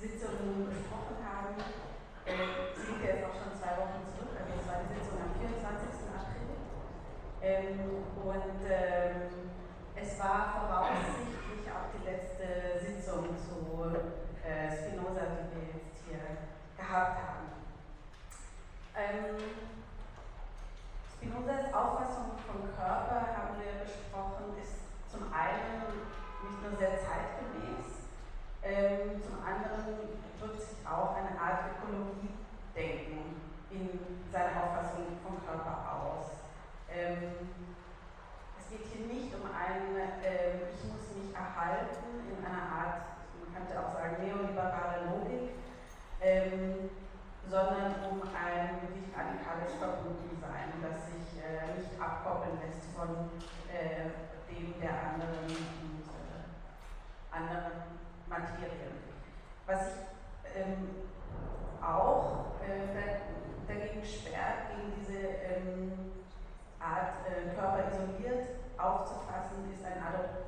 Sitzungen besprochen haben. Äh, sie liegt jetzt auch schon zwei Wochen zurück, also es war die Sitzung am 24. April. Ähm, und ähm, es war voraussichtlich auch die letzte Sitzung zu äh, Spinoza, die wir jetzt hier gehabt haben. Ähm, Spinozas Auffassung vom Körper, haben wir besprochen, ist zum einen nicht nur sehr zeitgemäß, ähm, zum anderen drückt sich auch eine Art Ökologie-Denken in seiner Auffassung vom Körper aus. Ähm, es geht hier nicht um ein äh, Ich muss mich erhalten in einer Art, man könnte auch sagen, neoliberale Logik, ähm, sondern um ein wirklich radikales Verbundensein, das sich äh, nicht abkoppeln lässt von äh, dem der anderen und äh, anderen Materien. Was ich ähm, auch äh, dagegen sperrt, gegen diese ähm, Art äh, Körper isoliert aufzufassen, ist ein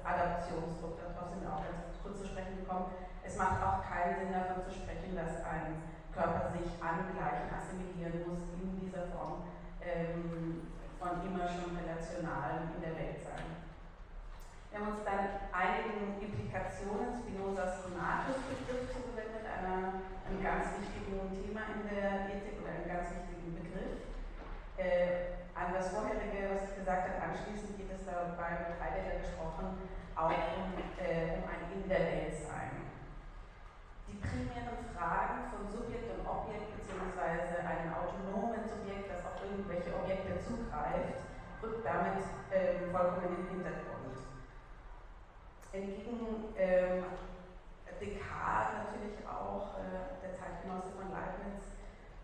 Adaptionsdruck. Darauf sind wir auch ganz kurz zu sprechen gekommen. Es macht auch keinen Sinn davon zu sprechen, dass ein Körper sich angleichen, assimilieren muss in dieser Form ähm, von immer schon relational in der Welt sein. Wir haben uns dann einigen Implikationen Spinozas Donatus-Begriff zugewendet, einer, einem ganz wichtigen Thema in der Ethik oder einem ganz wichtigen Begriff. Äh, an das vorherige, was ich gesagt habe, anschließend geht es dabei mit Heidegger gesprochen, auch um, äh, um ein In der Welt sein die primären Fragen von Subjekt und Objekt beziehungsweise einem autonomen Subjekt, das auf irgendwelche Objekte zugreift, rückt damit ähm, vollkommen in den Hintergrund. Entgegen ähm, Descartes natürlich auch, äh, der Zeitgenosse von Leibniz,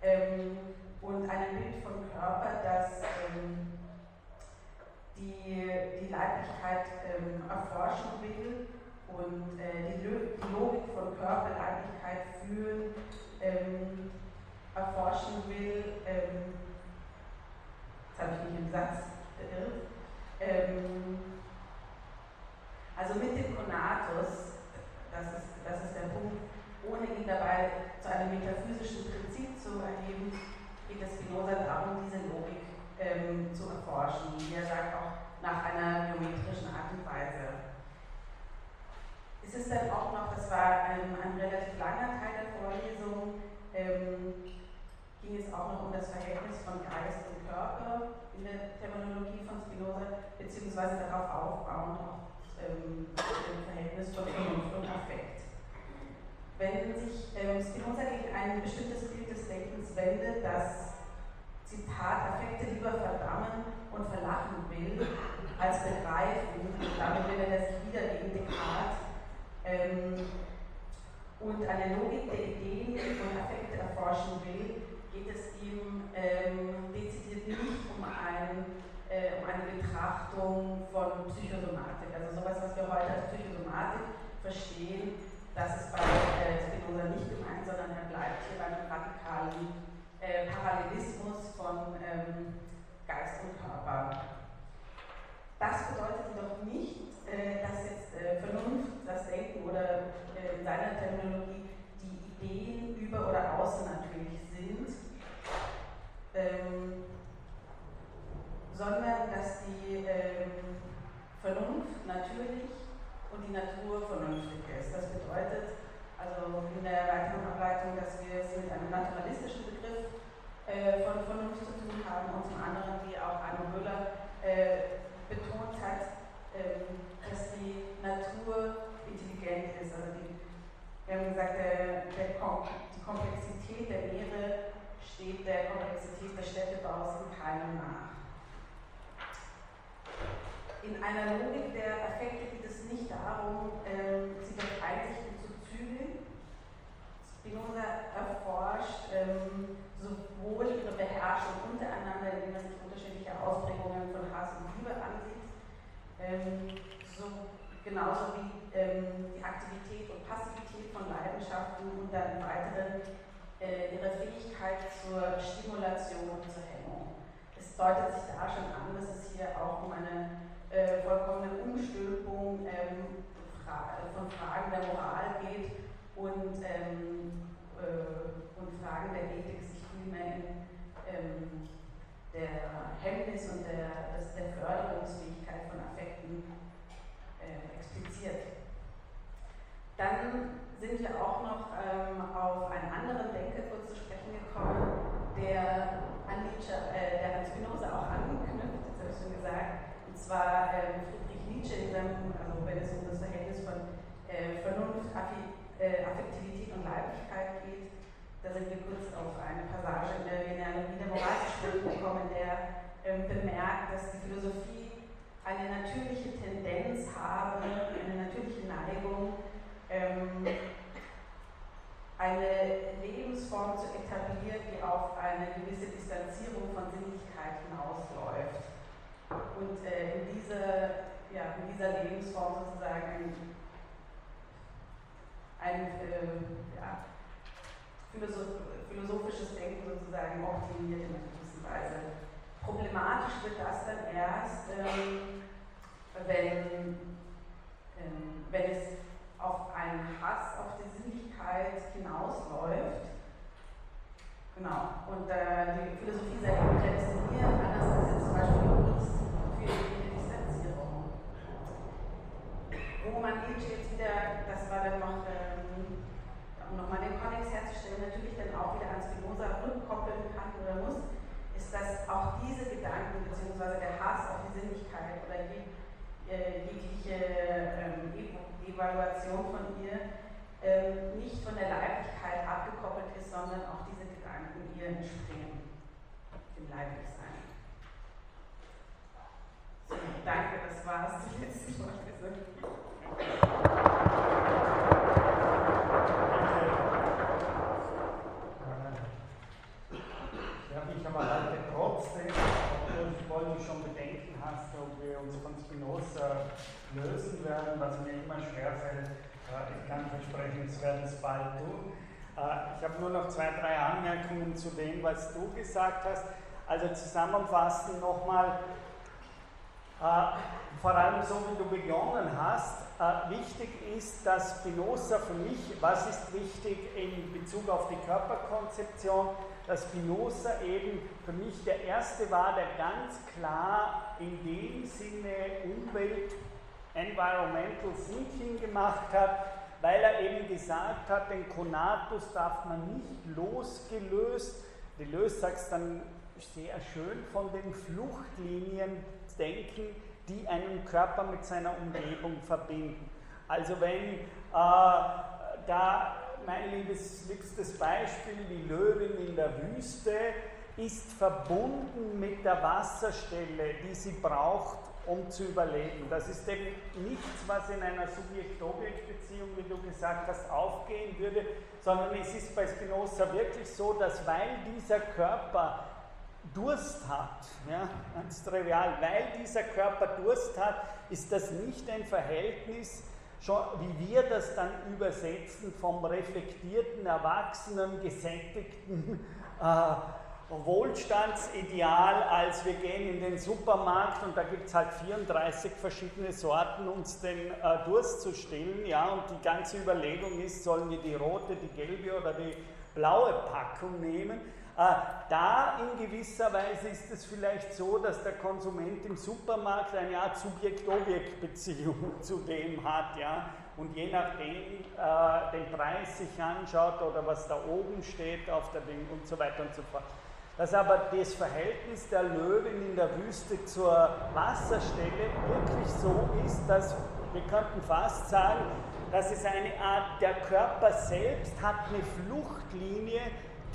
ähm, und einem Bild von Körper, das ähm, die, die Leiblichkeit ähm, erforschen will und äh, die, die, Logik von Körperleiblichkeit fühlen, ähm, erforschen will, ähm, jetzt habe ich mich im Satz verirrt, also mit dem Konatus, das ist, das ist der Punkt, ohne ihn dabei zu einem metaphysischen Prinzip zu erheben, geht es Spinoza darum, diese Logik ähm, zu erforschen. Wie er sagt, auch nach einer geometrischen Art und Weise. Es ist dann auch noch, das war ein, ein relativ langer Teil der Vorlesung, ähm, ging es auch noch um das Verhältnis von Geist und Körper in der Terminologie von Spinoza, beziehungsweise darauf aufbauend auch ähm, im Verhältnis von Vernunft und Affekt. Wenn sich ähm, Spinoza gegen ein bestimmtes Bild des Denkens wendet, das Zitat Affekte lieber verdammen und verlachen will, als begreifen, damit wendet er sich wieder gegen Descartes ähm, und eine Logik der Ideen und Affekte erforschen will, geht es ihm ähm, dezidiert nicht um, ein, äh, um eine Betrachtung von Psychosomatik. Also sowas, was wir heute als Psychosomatik verstehen, das ist bei äh, nicht gemeint, sondern er bleibt hier beim radikalen äh, Parallelismus von ähm, Geist und Körper. Das bedeutet jedoch nicht, äh, dass jetzt äh, Vernunft, das Denken oder äh, in seiner Terminologie die Ideen über oder außen natürlich sind, ähm, sondern dass die ähm, Vernunft natürlich und die Natur vernünftig ist. Das bedeutet also in der weiteren Ableitung, dass wir es mit einem naturalistischen Begriff äh, von Vernunft zu tun haben und zum anderen, wie auch Arno Müller äh, betont hat, ähm, dass die Natur intelligent ist. Also die, wir haben gesagt, der, der, die Komplexität der Meere steht der Komplexität des Städtebaus in keinem nach. In einer Logik der Affekte geht es nicht darum, ähm, sie durch Einsichten zu zügeln. Spinoza erforscht ähm, sowohl ihre Beherrschung untereinander, indem man sich unterschiedliche Ausprägungen von Hass und Liebe ansieht, ähm, so, genauso wie ähm, die Aktivität und Passivität von Leidenschaften und dann im Weiteren äh, ihre Fähigkeit zur Stimulation und zur Hemmung. Es deutet sich da schon an, dass es hier auch um eine äh, vollkommene Umstülpung ähm, fra von Fragen der Moral geht und, ähm, äh, und Fragen der Ethik sich vielmehr in ähm, der Hemmnis und der, der Förderungsfähigkeit von Affekten äh, expliziert. Dann sind wir auch noch ähm, auf einen anderen Denker kurz zu sprechen gekommen, der an, Nietzsche, äh, der an Spinoza auch anknüpft, das habe ich schon gesagt, zwar äh, Friedrich Nietzsche, in seinem, also wenn es um das Verhältnis von äh, Vernunft, äh, Affektivität und Leiblichkeit geht. Da sind wir kurz auf eine Passage in der Genealogie der Moralsystem gekommen, der ähm, bemerkt, dass die Philosophie eine natürliche Tendenz habe, eine natürliche Neigung, ähm, eine Lebensform zu etablieren, die auf eine gewisse Distanzierung von Sinnlichkeit hinausläuft. Und äh, in, diese, ja, in dieser Lebensform sozusagen ein, äh, ja, philosophisches Denken sozusagen optimiert in einer gewissen Weise. Problematisch wird das dann erst, ähm, wenn, ähm, wenn es auf einen Hass auf die Sinnlichkeit hinausläuft. Genau. Und äh, die Philosophie sei eben prädestiniert, anders als jetzt zum Beispiel die Kunst für die Distanzierung. Wo man Nietzsche jetzt wieder, das war dann noch, ähm, um nochmal den Kontext herzustellen, natürlich dann auch wieder an Spinoza rückkoppeln kann oder muss, ist, dass auch diese Gedanken bzw. der Hass auf die Sinnlichkeit oder je, äh, jegliche ähm, Evaluation von ihr ähm, nicht von der Leiblichkeit abgekoppelt ist, sondern auch diese Gedanken ihr entspringen, dem Leiblichsein. So, danke, das war's. Ja, ich aber halte trotzdem, obwohl du vorhin schon Bedenken hast, ob wir uns von Spinoza lösen werden, was mir immer schwerfällt. Ich kann versprechen, es werden es bald tun. Äh, ich habe nur noch zwei, drei Anmerkungen zu dem, was du gesagt hast. Also zusammenfassend nochmal, äh, vor allem so wie du begonnen hast, äh, wichtig ist, dass Spinoza für mich, was ist wichtig in Bezug auf die Körperkonzeption, dass Spinoza eben für mich der Erste war, der ganz klar in dem Sinne Umwelt Environmental Thinking gemacht hat, weil er eben gesagt hat, den Konatus darf man nicht losgelöst, Deleuze sagt es dann sehr schön, von den Fluchtlinien denken, die einen Körper mit seiner Umgebung verbinden. Also wenn äh, da mein liebes, liebstes Beispiel, die Löwin in der Wüste, ist verbunden mit der Wasserstelle, die sie braucht, um zu überleben. Das ist eben nichts, was in einer Subjekt-Objekt-Beziehung, wie du gesagt hast, aufgehen würde, sondern es ist bei Spinoza wirklich so, dass weil dieser Körper Durst hat, ja, ganz trivial, weil dieser Körper Durst hat, ist das nicht ein Verhältnis, schon, wie wir das dann übersetzen, vom reflektierten, erwachsenen, gesättigten äh, Wohlstandsideal, als wir gehen in den Supermarkt und da gibt es halt 34 verschiedene Sorten, uns den äh, Durst zu stillen, ja, und die ganze Überlegung ist, sollen wir die rote, die gelbe oder die blaue Packung nehmen. Äh, da in gewisser Weise ist es vielleicht so, dass der Konsument im Supermarkt eine Art Subjekt-Objekt-Beziehung zu dem hat, ja, und je nachdem äh, den Preis sich anschaut oder was da oben steht auf der Ding und so weiter und so fort. Dass aber das Verhältnis der Löwen in der Wüste zur Wasserstelle wirklich so ist, dass wir könnten fast sagen, dass es eine Art, der Körper selbst hat eine Fluchtlinie,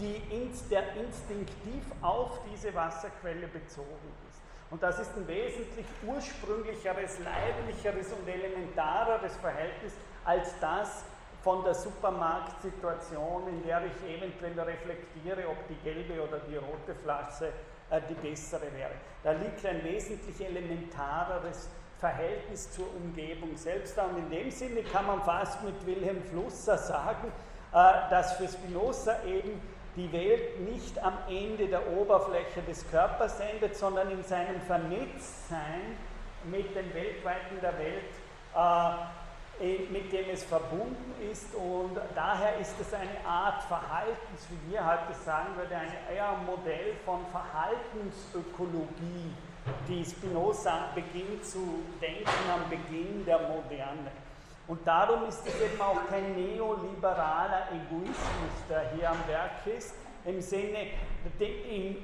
die der instinktiv auf diese Wasserquelle bezogen ist. Und das ist ein wesentlich ursprünglicheres, leiblicheres und elementareres Verhältnis als das, von der Supermarktsituation, in der ich eventuell reflektiere, ob die gelbe oder die rote Flasche äh, die bessere wäre. Da liegt ein wesentlich elementareres Verhältnis zur Umgebung selbst da. Und in dem Sinne kann man fast mit Wilhelm Flusser sagen, äh, dass für Spinoza eben die Welt nicht am Ende der Oberfläche des Körpers endet, sondern in seinem Vernetztsein mit den Weltweiten der Welt äh, mit dem es verbunden ist und daher ist es eine Art Verhaltens, wie wir heute sagen würde, ein eher Modell von Verhaltensökologie, die Spinoza beginnt zu denken am Beginn der Moderne. Und darum ist es eben auch kein neoliberaler Egoismus, der hier am Werk ist, im Sinne,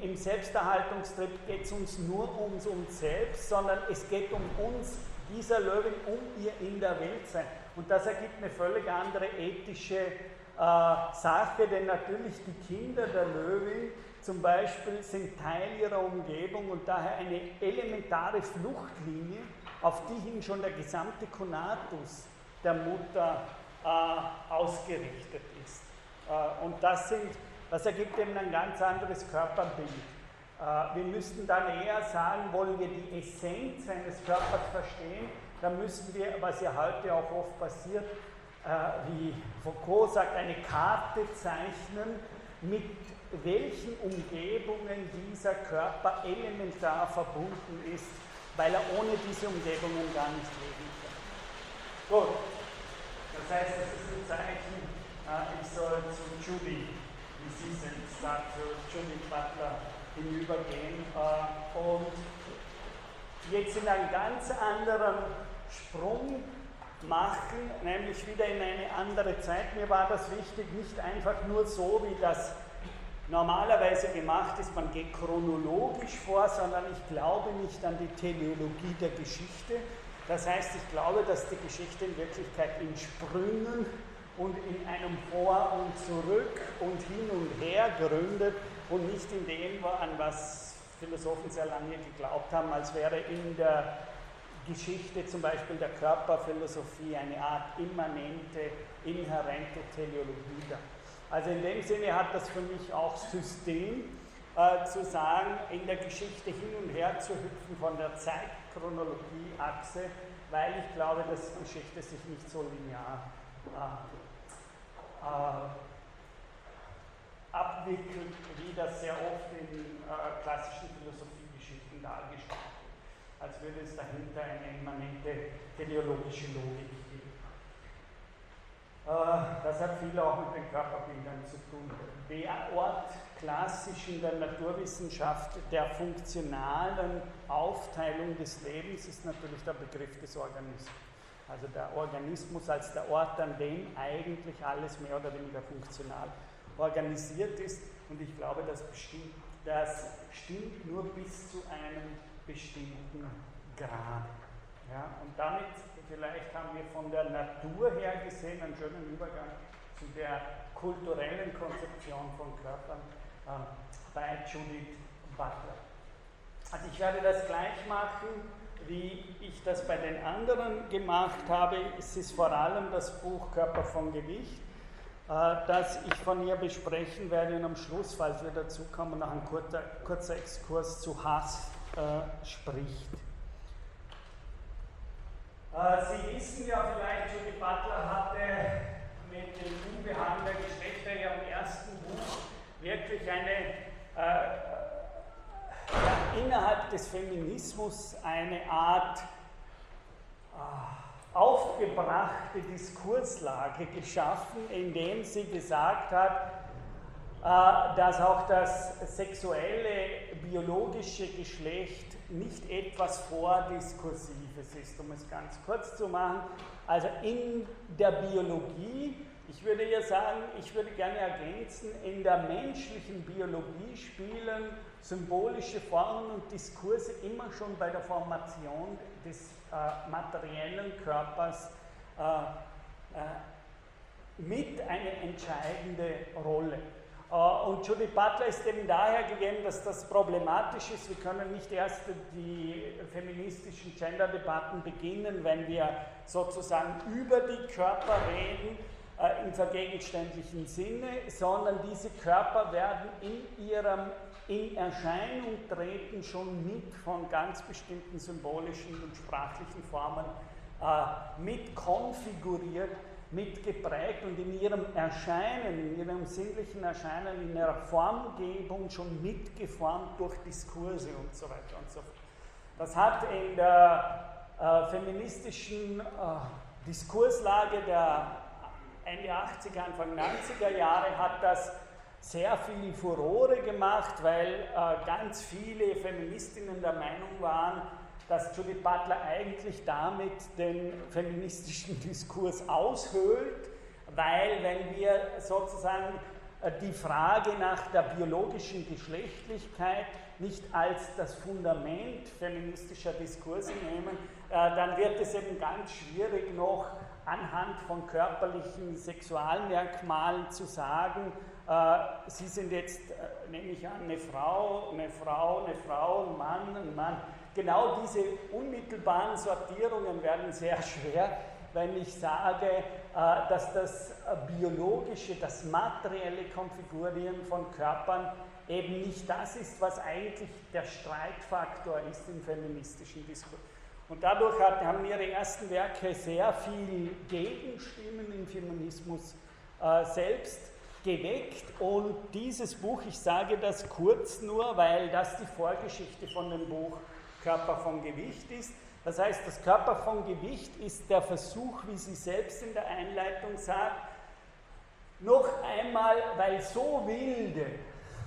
im, Selbsterhaltungstrip geht es uns nur ums uns selbst, sondern es geht um uns dieser Löwin um ihr in der Welt sein. Und das ergibt eine völlig andere ethische äh, Sache, denn natürlich die Kinder der Löwin zum Beispiel sind Teil ihrer Umgebung und daher eine elementare Fluchtlinie, auf die hin schon der gesamte Konatus der Mutter äh, ausgerichtet ist. Äh, und das, sind, das ergibt eben ein ganz anderes Körperbild. Äh, wir müssten dann eher sagen, wollen wir die Essenz eines Körpers verstehen, dann müssen wir, was ja heute auch oft passiert, äh, wie Foucault sagt, eine Karte zeichnen, mit welchen Umgebungen dieser Körper elementar verbunden ist, weil er ohne diese Umgebungen gar nicht leben kann. Gut, das heißt, es ist ein Zeichen, äh, ich soll zu Judy, wie Sie sind, sagt zu Judy Butler, hinübergehen äh, und jetzt in einen ganz anderen Sprung machen, nämlich wieder in eine andere Zeit. Mir war das wichtig, nicht einfach nur so, wie das normalerweise gemacht ist, man geht chronologisch vor, sondern ich glaube nicht an die Teleologie der Geschichte. Das heißt, ich glaube, dass die Geschichte in Wirklichkeit in Sprüngen und in einem Vor und Zurück und hin und her gründet und nicht in dem, an was Philosophen sehr lange geglaubt haben, als wäre in der Geschichte zum Beispiel der Körperphilosophie eine Art immanente, inhärente Teleologie da. Also in dem Sinne hat das für mich auch System, äh, zu sagen, in der Geschichte hin und her zu hüpfen von der Zeitchronologie-Achse, weil ich glaube, dass Geschichte sich nicht so linear äh, äh, abwickelt, wie das sehr oft in äh, klassischen Philosophiegeschichten dargestellt wird, als würde es dahinter eine immanente teleologische Logik das hat viel auch mit den Körperbildern zu tun. Der Ort klassisch in der Naturwissenschaft der funktionalen Aufteilung des Lebens ist natürlich der Begriff des Organismus. Also der Organismus als der Ort, an dem eigentlich alles mehr oder weniger funktional organisiert ist. Und ich glaube, das, bestimmt, das stimmt nur bis zu einem bestimmten Grad. Ja, und damit, vielleicht haben wir von der Natur her gesehen einen schönen Übergang zu der kulturellen Konzeption von Körpern äh, bei Judith Butler. Also ich werde das gleich machen, wie ich das bei den anderen gemacht habe. Es ist vor allem das Buch Körper von Gewicht. Äh, das ich von ihr besprechen werde und am Schluss, falls wir dazu kommen, noch ein kurzer, kurzer Exkurs zu Hass äh, spricht. Äh, Sie wissen ja vielleicht, Judy Butler hatte mit dem Unbehagen der Geschlechter ja im ersten Buch wirklich eine äh, ja, innerhalb des Feminismus eine Art äh, aufgebrachte Diskurslage geschaffen, indem sie gesagt hat, äh, dass auch das sexuelle, biologische Geschlecht nicht etwas Vordiskursives ist, um es ganz kurz zu machen. Also in der Biologie, ich würde ja sagen, ich würde gerne ergänzen, in der menschlichen Biologie spielen symbolische Formen und Diskurse immer schon bei der Formation des äh, materiellen Körpers äh, äh, mit eine entscheidende Rolle. Uh, und Judy Butler ist eben daher gegeben, dass das problematisch ist. Wir können nicht erst die feministischen Gender-Debatten beginnen, wenn wir sozusagen über die Körper reden, uh, im vergegenständlichen Sinne, sondern diese Körper werden in ihrem in Erscheinung treten schon mit von ganz bestimmten symbolischen und sprachlichen Formen äh, mit konfiguriert, mit geprägt und in ihrem Erscheinen, in ihrem sinnlichen Erscheinen, in ihrer Formgebung schon mitgeformt durch Diskurse und so weiter und so fort. Das hat in der äh, feministischen äh, Diskurslage der Ende 80er, Anfang 90er Jahre hat das sehr viel Furore gemacht, weil äh, ganz viele Feministinnen der Meinung waren, dass Judith Butler eigentlich damit den feministischen Diskurs aushöhlt, weil wenn wir sozusagen äh, die Frage nach der biologischen Geschlechtlichkeit nicht als das Fundament feministischer Diskurse nehmen, äh, dann wird es eben ganz schwierig noch anhand von körperlichen Sexualmerkmalen zu sagen, äh, Sie sind jetzt, nehme ich an, eine Frau, eine Frau, eine Frau, ein Mann, ein Mann. Genau diese unmittelbaren Sortierungen werden sehr schwer, wenn ich sage, äh, dass das biologische, das materielle Konfigurieren von Körpern eben nicht das ist, was eigentlich der Streitfaktor ist im feministischen Diskurs. Und dadurch haben ihre ersten Werke sehr viel Gegenstimmen im Feminismus äh, selbst geweckt. Und dieses Buch, ich sage das kurz nur, weil das die Vorgeschichte von dem Buch Körper von Gewicht ist, das heißt, das Körper von Gewicht ist der Versuch, wie sie selbst in der Einleitung sagt, noch einmal, weil so wilde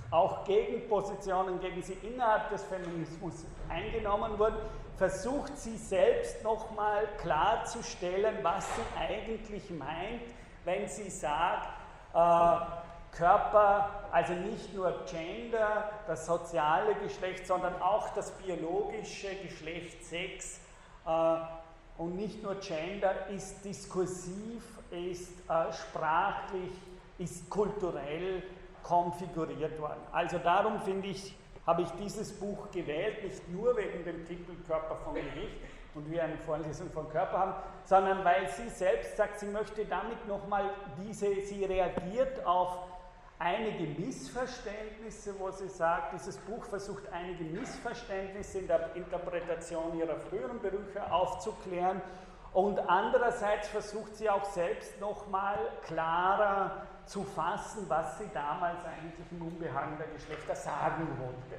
auch Gegenpositionen gegen sie innerhalb des Feminismus eingenommen wurden, versucht sie selbst nochmal klarzustellen, was sie eigentlich meint, wenn sie sagt, äh, Körper, also nicht nur Gender, das soziale Geschlecht, sondern auch das biologische Geschlecht Sex äh, und nicht nur Gender ist diskursiv, ist äh, sprachlich, ist kulturell konfiguriert worden. Also darum finde ich, habe ich dieses Buch gewählt, nicht nur wegen dem Titel Körper von Gewicht und wir eine Vorlesung von Körper haben, sondern weil sie selbst sagt, sie möchte damit nochmal diese, sie reagiert auf einige Missverständnisse, wo sie sagt, dieses Buch versucht einige Missverständnisse in der Interpretation ihrer früheren Bücher aufzuklären und andererseits versucht sie auch selbst nochmal klarer zu fassen, was sie damals eigentlich im Unbehagen der Geschlechter sagen wollte.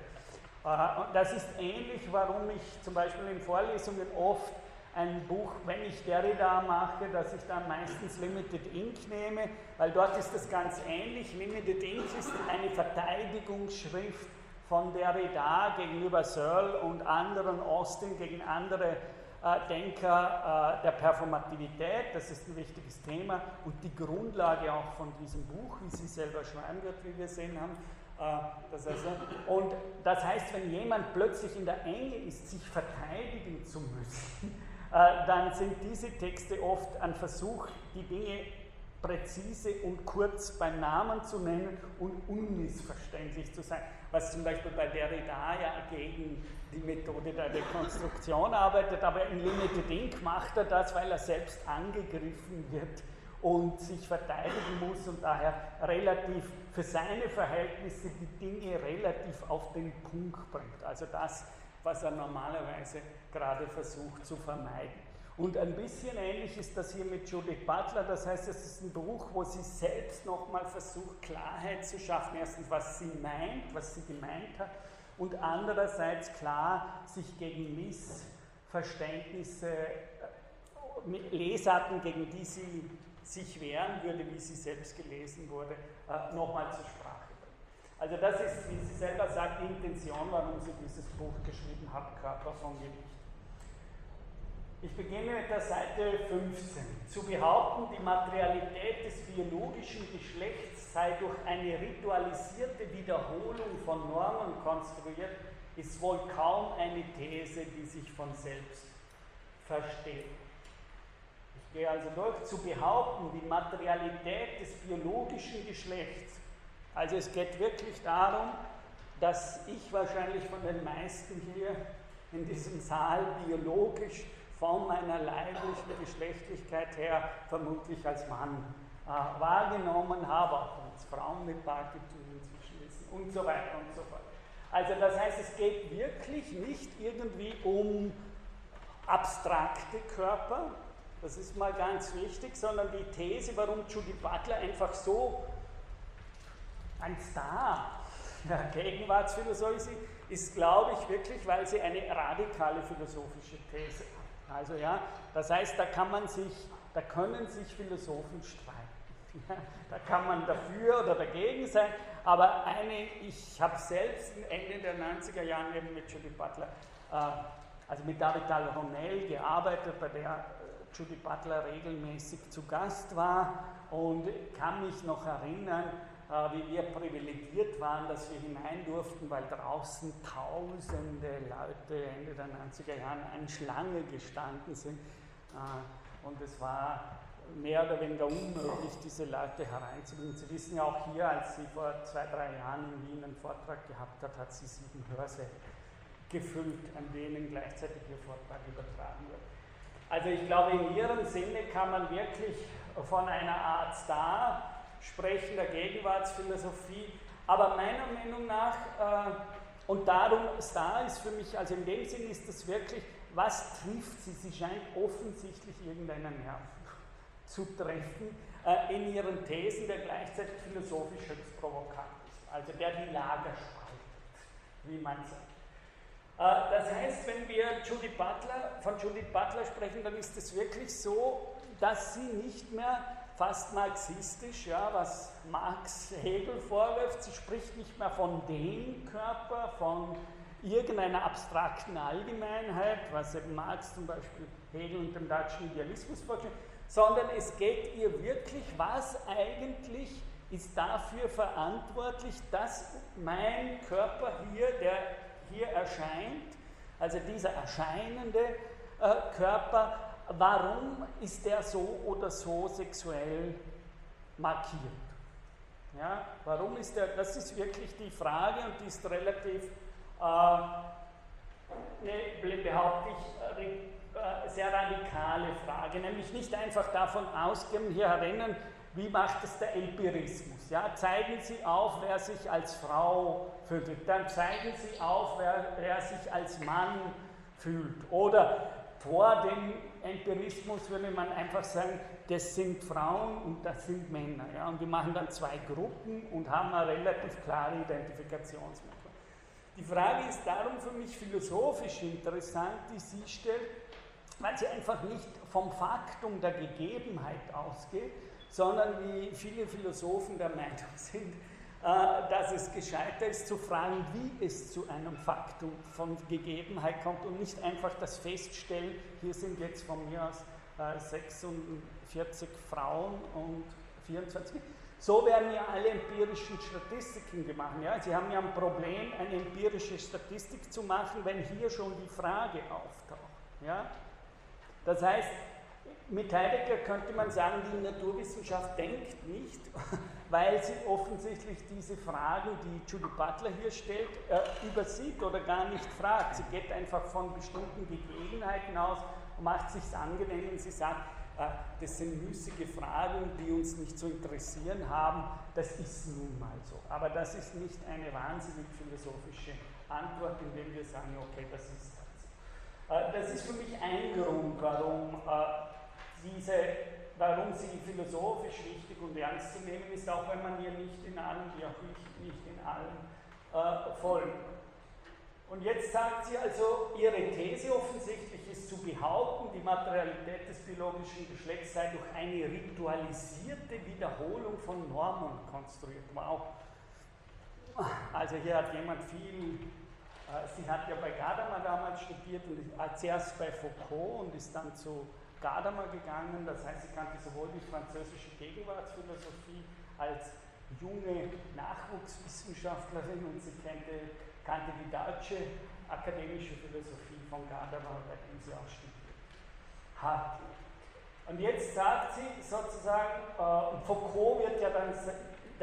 Äh, das ist ähnlich, warum ich zum Beispiel in Vorlesungen oft ein Buch, wenn ich Derrida mache, dass ich dann meistens Limited Ink nehme, weil dort ist das ganz ähnlich. Limited Ink ist eine Verteidigungsschrift von Derrida gegenüber Searle und anderen, Austin gegen andere äh, Denker äh, der Performativität. Das ist ein wichtiges Thema und die Grundlage auch von diesem Buch, wie sie selber schreiben wird, wie wir sehen haben. Äh, das heißt, und das heißt, wenn jemand plötzlich in der Enge ist, sich verteidigen zu müssen, dann sind diese Texte oft ein Versuch, die Dinge präzise und kurz beim Namen zu nennen und unmissverständlich zu sein. Was zum Beispiel bei Derrida ja gegen die Methode der Dekonstruktion arbeitet, aber in Limited Inc. macht er das, weil er selbst angegriffen wird und sich verteidigen muss und daher relativ für seine Verhältnisse die Dinge relativ auf den Punkt bringt. Also das, was er normalerweise gerade versucht zu vermeiden. Und ein bisschen ähnlich ist das hier mit Judith Butler, das heißt, es ist ein Buch, wo sie selbst nochmal versucht, Klarheit zu schaffen. Erstens, was sie meint, was sie gemeint hat, und andererseits klar sich gegen Missverständnisse, äh, Lesarten, gegen die sie sich wehren würde, wie sie selbst gelesen wurde, äh, nochmal zur Sprache bringen. Also das ist, wie sie selber sagt, die Intention, warum sie dieses Buch geschrieben hat, Körper von Gewicht. Ich beginne mit der Seite 15. Zu behaupten, die Materialität des biologischen Geschlechts sei durch eine ritualisierte Wiederholung von Normen konstruiert, ist wohl kaum eine These, die sich von selbst versteht. Ich gehe also durch. Zu behaupten, die Materialität des biologischen Geschlechts, also es geht wirklich darum, dass ich wahrscheinlich von den meisten hier in diesem Saal biologisch von meiner leiblichen Geschlechtlichkeit her vermutlich als Mann äh, wahrgenommen habe, auch wenn es Frauen mit Partituren inzwischen wissen und so weiter und so fort. Also das heißt, es geht wirklich nicht irgendwie um abstrakte Körper, das ist mal ganz wichtig, sondern die These, warum Judy Butler einfach so ein Star der Gegenwartsphilosophie ist, ist, glaube ich, wirklich, weil sie eine radikale philosophische These hat. Also ja, das heißt, da kann man sich da können sich Philosophen streiten. da kann man dafür oder dagegen sein, aber eine, ich habe selbst Ende der 90er Jahre eben mit Judy Butler, äh, also mit David Dalronel gearbeitet, bei der äh, Judy Butler regelmäßig zu Gast war und kann mich noch erinnern, wie wir privilegiert waren, dass wir hinein durften, weil draußen tausende Leute Ende der 90er Jahre an Schlange gestanden sind. Äh, und es war mehr oder weniger unmöglich, diese Leute hereinzubringen. Sie wissen ja auch hier, als sie vor zwei, drei Jahren in Wien einen Vortrag gehabt hat, hat sie sieben Hörsäle gefüllt, an denen gleichzeitig ihr Vortrag übertragen wird. Also ich glaube, in ihrem Sinne kann man wirklich von einer Art Star sprechen, der Gegenwartsphilosophie, aber meiner Meinung nach, äh, und darum Star ist für mich, also in dem Sinn ist das wirklich, was trifft sie? Sie scheint offensichtlich irgendeinen Nerv zu treffen äh, in ihren Thesen, der gleichzeitig philosophisch höchst provokant ist, also der die Lager spaltet, wie man sagt. Äh, das heißt, wenn wir Judy Butler, von Judy Butler sprechen, dann ist es wirklich so, dass sie nicht mehr fast marxistisch, ja, was Marx Hegel vorwirft, sie spricht nicht mehr von dem Körper, von irgendeiner abstrakten Allgemeinheit, was eben Marx zum Beispiel Hegel und dem deutschen Idealismus vorstellt, sondern es geht ihr wirklich, was eigentlich ist dafür verantwortlich, dass mein Körper hier, der hier erscheint, also dieser erscheinende äh, Körper, warum ist der so oder so sexuell markiert? Ja, warum ist der, das ist wirklich die Frage und die ist relativ, äh, ne, behaupte ich, äh, sehr radikale Frage, nämlich nicht einfach davon ausgehen, hier erinnern, wie macht es der Empirismus? Ja, zeigen Sie auf, wer sich als Frau fühlt, dann zeigen Sie auf, wer, wer sich als Mann fühlt. Oder vor dem Empirismus würde man einfach sagen, das sind Frauen und das sind Männer. Ja? Und die machen dann zwei Gruppen und haben eine relativ klare Identifikationsmerkmal. Die Frage ist darum für mich philosophisch interessant, die sie stellt, weil sie einfach nicht vom Faktum der Gegebenheit ausgeht, sondern wie viele Philosophen der Meinung sind, dass es gescheiter ist zu fragen, wie es zu einem Faktum von Gegebenheit kommt und nicht einfach das Feststellen, hier sind jetzt von mir aus 46 äh, Frauen und 24. So werden ja alle empirischen Statistiken gemacht. Ja? Sie haben ja ein Problem, eine empirische Statistik zu machen, wenn hier schon die Frage auftaucht. Ja? Das heißt, mit Heidegger könnte man sagen, die Naturwissenschaft denkt nicht, weil sie offensichtlich diese Fragen, die Judy Butler hier stellt, äh, übersieht oder gar nicht fragt. Sie geht einfach von bestimmten Gegebenheiten aus und macht sich angenehm und sie sagt, äh, das sind müßige Fragen, die uns nicht zu interessieren haben. Das ist nun mal so. Aber das ist nicht eine wahnsinnig philosophische Antwort, indem wir sagen, okay, das ist das. Äh, das ist für mich ein Grund, warum äh, diese, warum sie philosophisch wichtig und ernst zu nehmen ist, auch wenn man ihr nicht in auch ich, nicht in allem äh, folgt. Und jetzt sagt sie also, ihre These offensichtlich ist zu behaupten, die Materialität des biologischen Geschlechts sei durch eine ritualisierte Wiederholung von Normen konstruiert. Wow. Also hier hat jemand viel, sie hat ja bei Gadamer damals studiert und zuerst bei Foucault und ist dann zu Gadamer gegangen, das heißt, sie kannte sowohl die französische Gegenwartsphilosophie als junge Nachwuchswissenschaftlerin und sie kannte, kannte die deutsche akademische Philosophie von Gadamer, bei dem sie auch studiert hat. Und jetzt sagt sie sozusagen, äh, Foucault wird ja dann,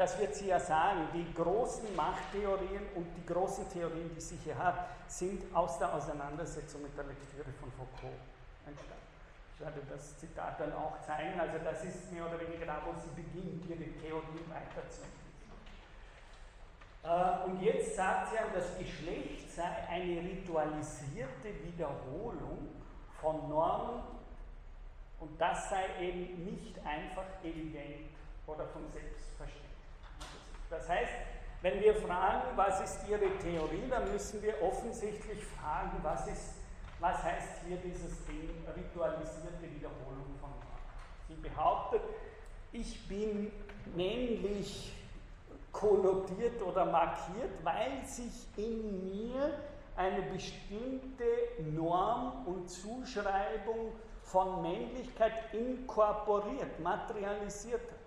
das wird sie ja sagen, die großen Machttheorien und die großen Theorien, die sie hier hat, sind aus der Auseinandersetzung mit der Lektüre von Foucault entstanden. Ich werde das Zitat dann auch zeigen. Also das ist mehr oder weniger da, wo sie beginnt, ihre Theorie weiterzuentwickeln. Äh, und jetzt sagt sie, das Geschlecht sei eine ritualisierte Wiederholung von Normen und das sei eben nicht einfach evident oder von Selbstverständlich. Das heißt, wenn wir fragen, was ist Ihre Theorie, dann müssen wir offensichtlich fragen, was ist was heißt hier dieses Ding ritualisierte Wiederholung von Normen? Sie behauptet, ich bin männlich konnotiert oder markiert, weil sich in mir eine bestimmte Norm und Zuschreibung von Männlichkeit inkorporiert, materialisiert hat.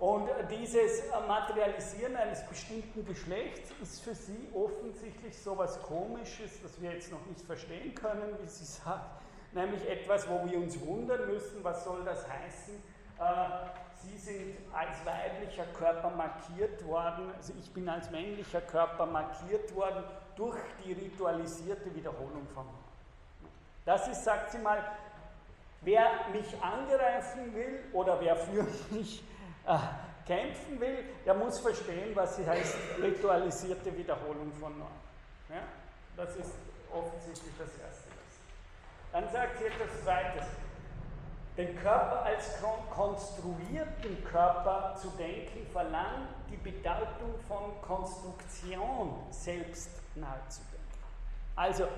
Und dieses Materialisieren eines bestimmten Geschlechts ist für sie offensichtlich so etwas Komisches, das wir jetzt noch nicht verstehen können, wie sie sagt, nämlich etwas, wo wir uns wundern müssen, was soll das heißen? Äh, sie sind als weiblicher Körper markiert worden, also ich bin als männlicher Körper markiert worden durch die ritualisierte Wiederholung von Das ist, sagt sie mal, wer mich angreifen will oder wer für mich kämpfen will, der muss verstehen, was sie heißt, ritualisierte Wiederholung von Normen. Ja? Das ist offensichtlich das Erste. Dann sagt sie etwas Zweites. Den Körper als konstruierten Körper zu denken, verlangt die Bedeutung von Konstruktion selbst nahezudenken. Also,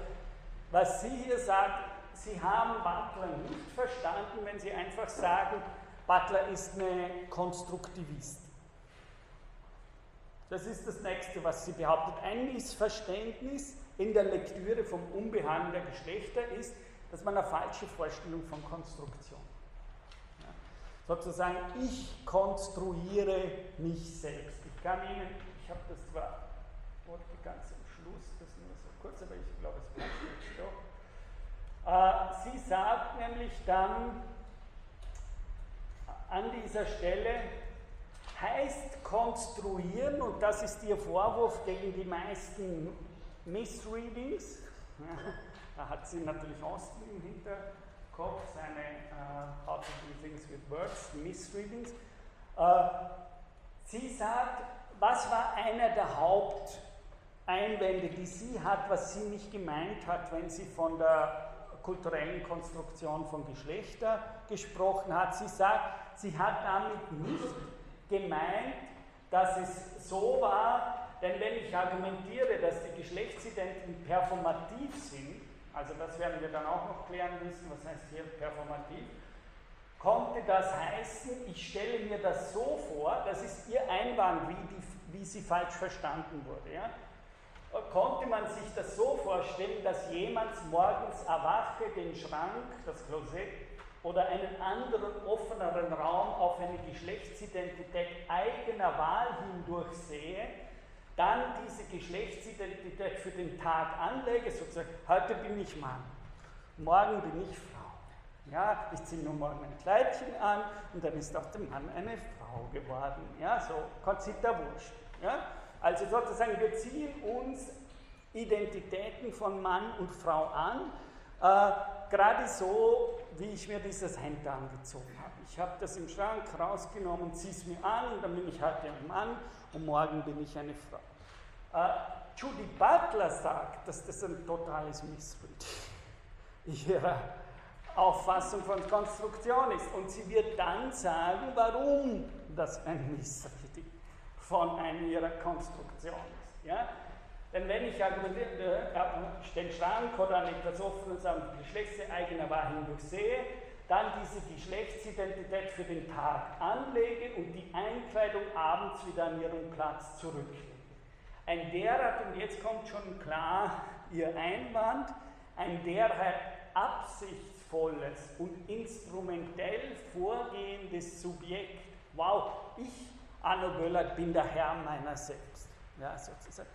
was sie hier sagt, Sie haben Butler nicht verstanden, wenn Sie einfach sagen, Butler ist eine Konstruktivistin. Das ist das Nächste, was sie behauptet. Ein Missverständnis in der Lektüre vom Unbehagen der Geschlechter ist, dass man eine falsche Vorstellung von Konstruktion. Ja. Sozusagen, ich konstruiere mich selbst. Ich kann Ihnen, ich habe das zwar ganz am Schluss, das nur so kurz, aber ich glaube, es passt jetzt doch. Äh, sie sagt nämlich dann, an dieser Stelle heißt konstruieren, und das ist Ihr Vorwurf gegen die meisten Missreadings. da hat sie natürlich Austin im Hinterkopf, seine uh, How to Do Things with Words, Missreadings. Uh, sie sagt, was war einer der Haupteinwände, die sie hat, was sie nicht gemeint hat, wenn sie von der kulturellen Konstruktion von Geschlechter gesprochen hat. Sie sagt, sie hat damit nicht gemeint, dass es so war, denn wenn ich argumentiere, dass die Geschlechtsidenten performativ sind, also das werden wir dann auch noch klären müssen, was heißt hier performativ, konnte das heißen, ich stelle mir das so vor, das ist Ihr Einwand, wie, die, wie sie falsch verstanden wurde. Ja? konnte man sich das so vorstellen, dass jemand morgens erwache, den Schrank, das Klosett oder einen anderen offeneren Raum auf eine Geschlechtsidentität eigener Wahl hin durchsehe, dann diese Geschlechtsidentität für den Tag anlege, sozusagen, heute bin ich Mann, morgen bin ich Frau. Ja, ich ziehe nur morgen ein Kleidchen an und dann ist auch der Mann eine Frau geworden. Ja, so, Konzita Wurscht. Ja? Also sozusagen, wir ziehen uns Identitäten von Mann und Frau an, äh, gerade so, wie ich mir dieses Hemd angezogen habe. Ich habe das im Schrank rausgenommen, ziehe es mir an und dann bin ich heute ein Mann und morgen bin ich eine Frau. Äh, Judy Butler sagt, dass das ein totales Missbild ihrer Auffassung von Konstruktion ist. Und sie wird dann sagen, warum das ein Missbild von einer ihrer Konstruktion ist. Ja? Denn wenn ich den Schrank oder etwas Offenes am geschlechtseigener Wahrheit durchsehe, dann diese Geschlechtsidentität für den Tag anlege und die Einkleidung abends wieder an ihren Platz zurücklege. Ein derart, und jetzt kommt schon klar Ihr Einwand, ein derart absichtsvolles und instrumentell vorgehendes Subjekt. Wow, ich Anno Böllert bin der Herr meiner selbst. Ja, sozusagen.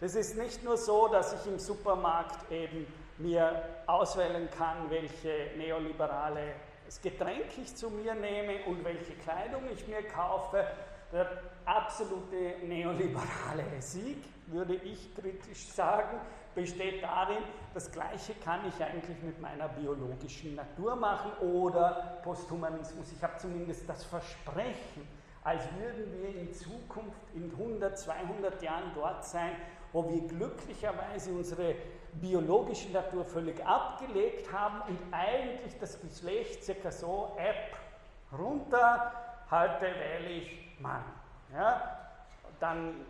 Das ist nicht nur so, dass ich im Supermarkt eben mir auswählen kann, welche neoliberale Getränk ich zu mir nehme und welche Kleidung ich mir kaufe. Der absolute neoliberale Sieg, würde ich kritisch sagen, besteht darin, das Gleiche kann ich eigentlich mit meiner biologischen Natur machen oder Posthumanismus. Ich habe zumindest das Versprechen, als würden wir in Zukunft in 100, 200 Jahren dort sein, wo wir glücklicherweise unsere biologische Natur völlig abgelegt haben und eigentlich das Geschlecht circa so, App runter, heute wähle ich Mann. Ja? Dann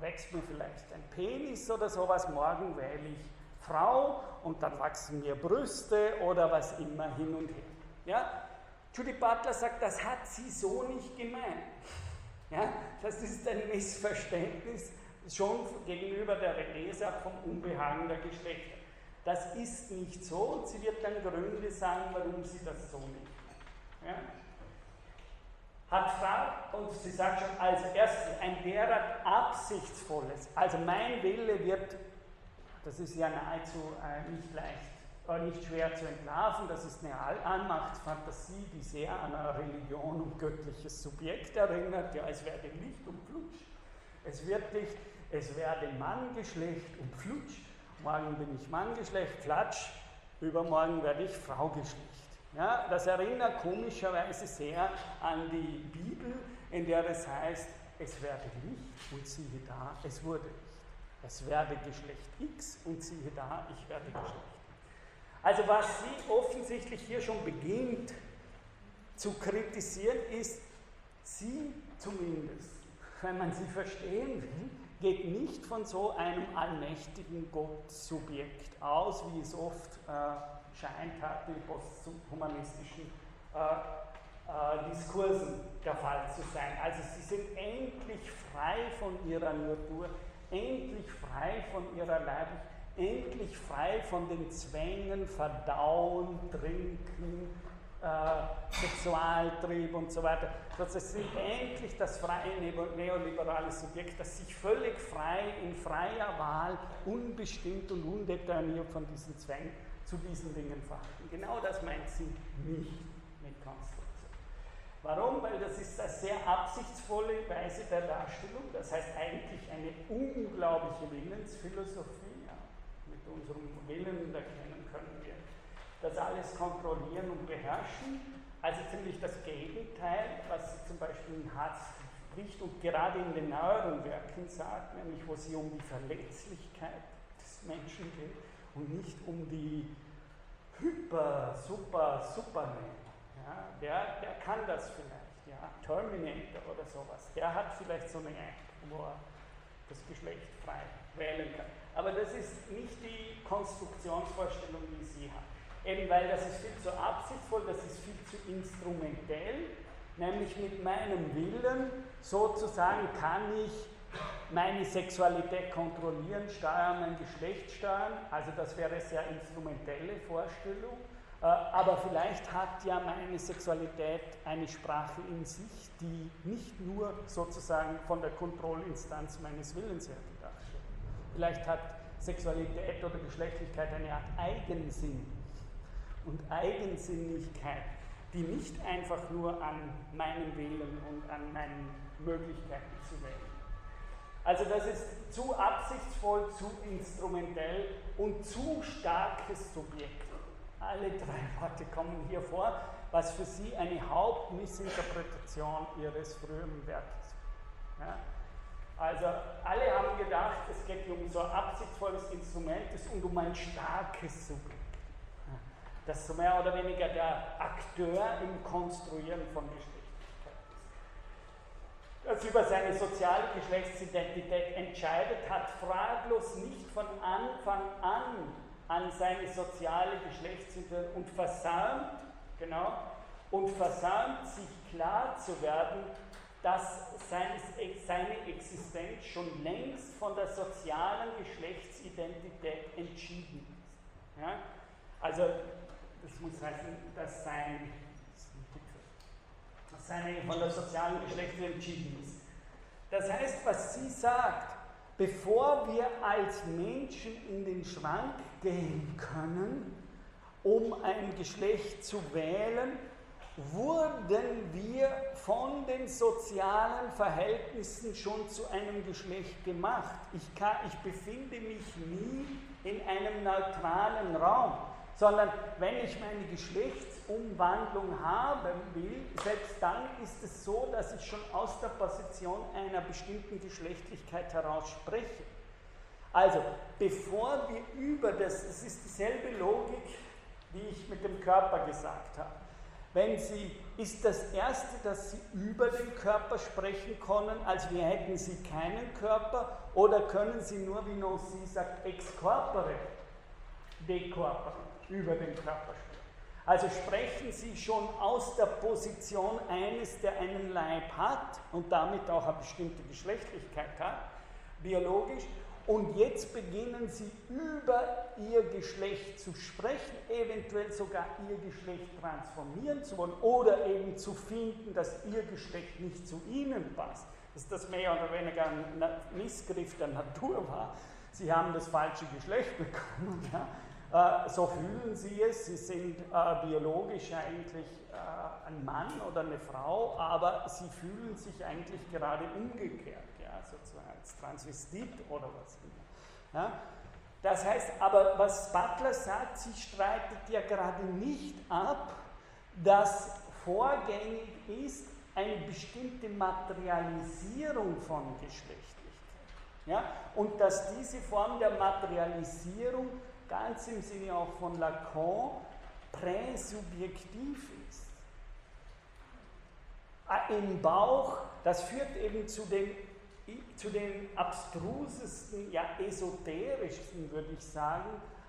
wächst mir vielleicht ein Penis oder sowas, morgen wähle ich Frau und dann wachsen mir Brüste oder was immer hin und her. Ja? Judy Butler sagt, das hat sie so nicht gemeint. Ja, das ist ein Missverständnis schon gegenüber der Rede vom Unbehagen der Geschlechter. Das ist nicht so und sie wird dann Gründe sagen, warum sie das so nicht. Ja? Hat Frau, und sie sagt schon als erstes, ein derart absichtsvolles, also mein Wille wird, das ist ja nahezu äh, nicht leicht, äh, nicht schwer zu entlarven, das ist eine Anmachtsfantasie, die sehr an eine Religion und göttliches Subjekt erinnert, ja, es werde Licht und Flutsch. Es wird Licht, es werde Manngeschlecht und Flutsch morgen bin ich Manngeschlecht, Flatsch, übermorgen werde ich Fraugeschlecht. Ja, das erinnert komischerweise sehr an die Bibel, in der es heißt, es werde Licht und siehe da, es wurde Licht. Es werde Geschlecht X und siehe da, ich werde Geschlecht. Also was sie offensichtlich hier schon beginnt zu kritisieren, ist, sie zumindest, wenn man sie verstehen will, geht nicht von so einem allmächtigen Gottsubjekt aus, wie es oft äh, scheint hat in posthumanistischen äh, äh, Diskursen der Fall zu sein. Also sie sind endlich frei von ihrer Natur, endlich frei von ihrer Leiblich, endlich frei von den Zwängen, Verdauen, Trinken, Sexualtrieb und so weiter. Das sind endlich das freie neoliberale Subjekt, das sich völlig frei, in freier Wahl, unbestimmt und undeterminiert von diesen Zwängen zu diesen Dingen verhalten. Genau das meint sie nicht mit Konstruktion. Warum? Weil das ist eine sehr absichtsvolle Weise der Darstellung, das heißt eigentlich eine unglaubliche Willensphilosophie. Ja. Mit unserem Willen erkennen können wir das alles kontrollieren und beherrschen. Also ziemlich das Gegenteil, was zum Beispiel in Hartz spricht und gerade in den neueren Werken sagt, nämlich wo sie um die Verletzlichkeit des Menschen geht und nicht um die Hyper, Super, Superman. Ja, der, der kann das vielleicht, ja, Terminator oder sowas. Der hat vielleicht so eine App, wo er das Geschlecht frei wählen kann. Aber das ist nicht die Konstruktionsvorstellung, die sie hat. Eben weil das ist viel zu absichtsvoll, das ist viel zu instrumentell, nämlich mit meinem Willen sozusagen kann ich meine Sexualität kontrollieren, steuern, mein Geschlecht steuern, also das wäre eine sehr instrumentelle Vorstellung, äh, aber vielleicht hat ja meine Sexualität eine Sprache in sich, die nicht nur sozusagen von der Kontrollinstanz meines Willens her gedacht wird. Vielleicht hat Sexualität oder Geschlechtlichkeit eine Art Eigensinn, und Eigensinnigkeit, die nicht einfach nur an meinem Willen und an meinen Möglichkeiten zu wählen. Also das ist zu absichtsvoll, zu instrumentell und zu starkes Subjekt. Alle drei Worte kommen hier vor, was für sie eine Hauptmissinterpretation ihres früheren Werkes. Ja? Also alle haben gedacht, es geht um so ein absichtsvolles Instrument und um ein starkes Subjekt das so mehr oder weniger der Akteur im Konstruieren von Geschlechtlichkeit ist. Das über seine soziale Geschlechtsidentität entscheidet, hat fraglos nicht von Anfang an an seine soziale Geschlechtsidentität und versäumt, genau, und versäumt, sich klar zu werden, dass seine Existenz schon längst von der sozialen Geschlechtsidentität entschieden ist. Ja? Also das muss heißen, dass sein, seine von der sozialen Geschlechter entschieden ist. Das heißt, was sie sagt, bevor wir als Menschen in den Schrank gehen können, um ein Geschlecht zu wählen, wurden wir von den sozialen Verhältnissen schon zu einem Geschlecht gemacht. Ich, kann, ich befinde mich nie in einem neutralen Raum sondern wenn ich meine Geschlechtsumwandlung haben will, selbst dann ist es so, dass ich schon aus der Position einer bestimmten Geschlechtlichkeit heraus spreche. Also, bevor wir über das, es ist dieselbe Logik, wie ich mit dem Körper gesagt habe. Wenn Sie, ist das Erste, dass Sie über den Körper sprechen können, als wir hätten Sie keinen Körper, oder können Sie nur, wie Nancy sagt, ex corpore, de corpore über den Körper spricht. Also sprechen Sie schon aus der Position eines, der einen Leib hat und damit auch eine bestimmte Geschlechtlichkeit hat, biologisch, und jetzt beginnen sie über ihr Geschlecht zu sprechen, eventuell sogar ihr Geschlecht transformieren zu wollen oder eben zu finden, dass ihr Geschlecht nicht zu ihnen passt. Dass das mehr oder weniger ein Missgriff der Natur war. Sie haben das falsche Geschlecht bekommen. Ja? Äh, so fühlen sie es. Sie sind äh, biologisch eigentlich äh, ein Mann oder eine Frau, aber sie fühlen sich eigentlich gerade umgekehrt sozusagen als Transvestit oder was immer. Ja? Das heißt, aber was Butler sagt, sie streitet ja gerade nicht ab, dass vorgängig ist eine bestimmte Materialisierung von Geschlechtlichkeit. Ja? Und dass diese Form der Materialisierung ganz im Sinne auch von Lacan präsubjektiv ist. Im Bauch, das führt eben zu dem zu den abstrusesten, ja esoterischsten, würde ich sagen,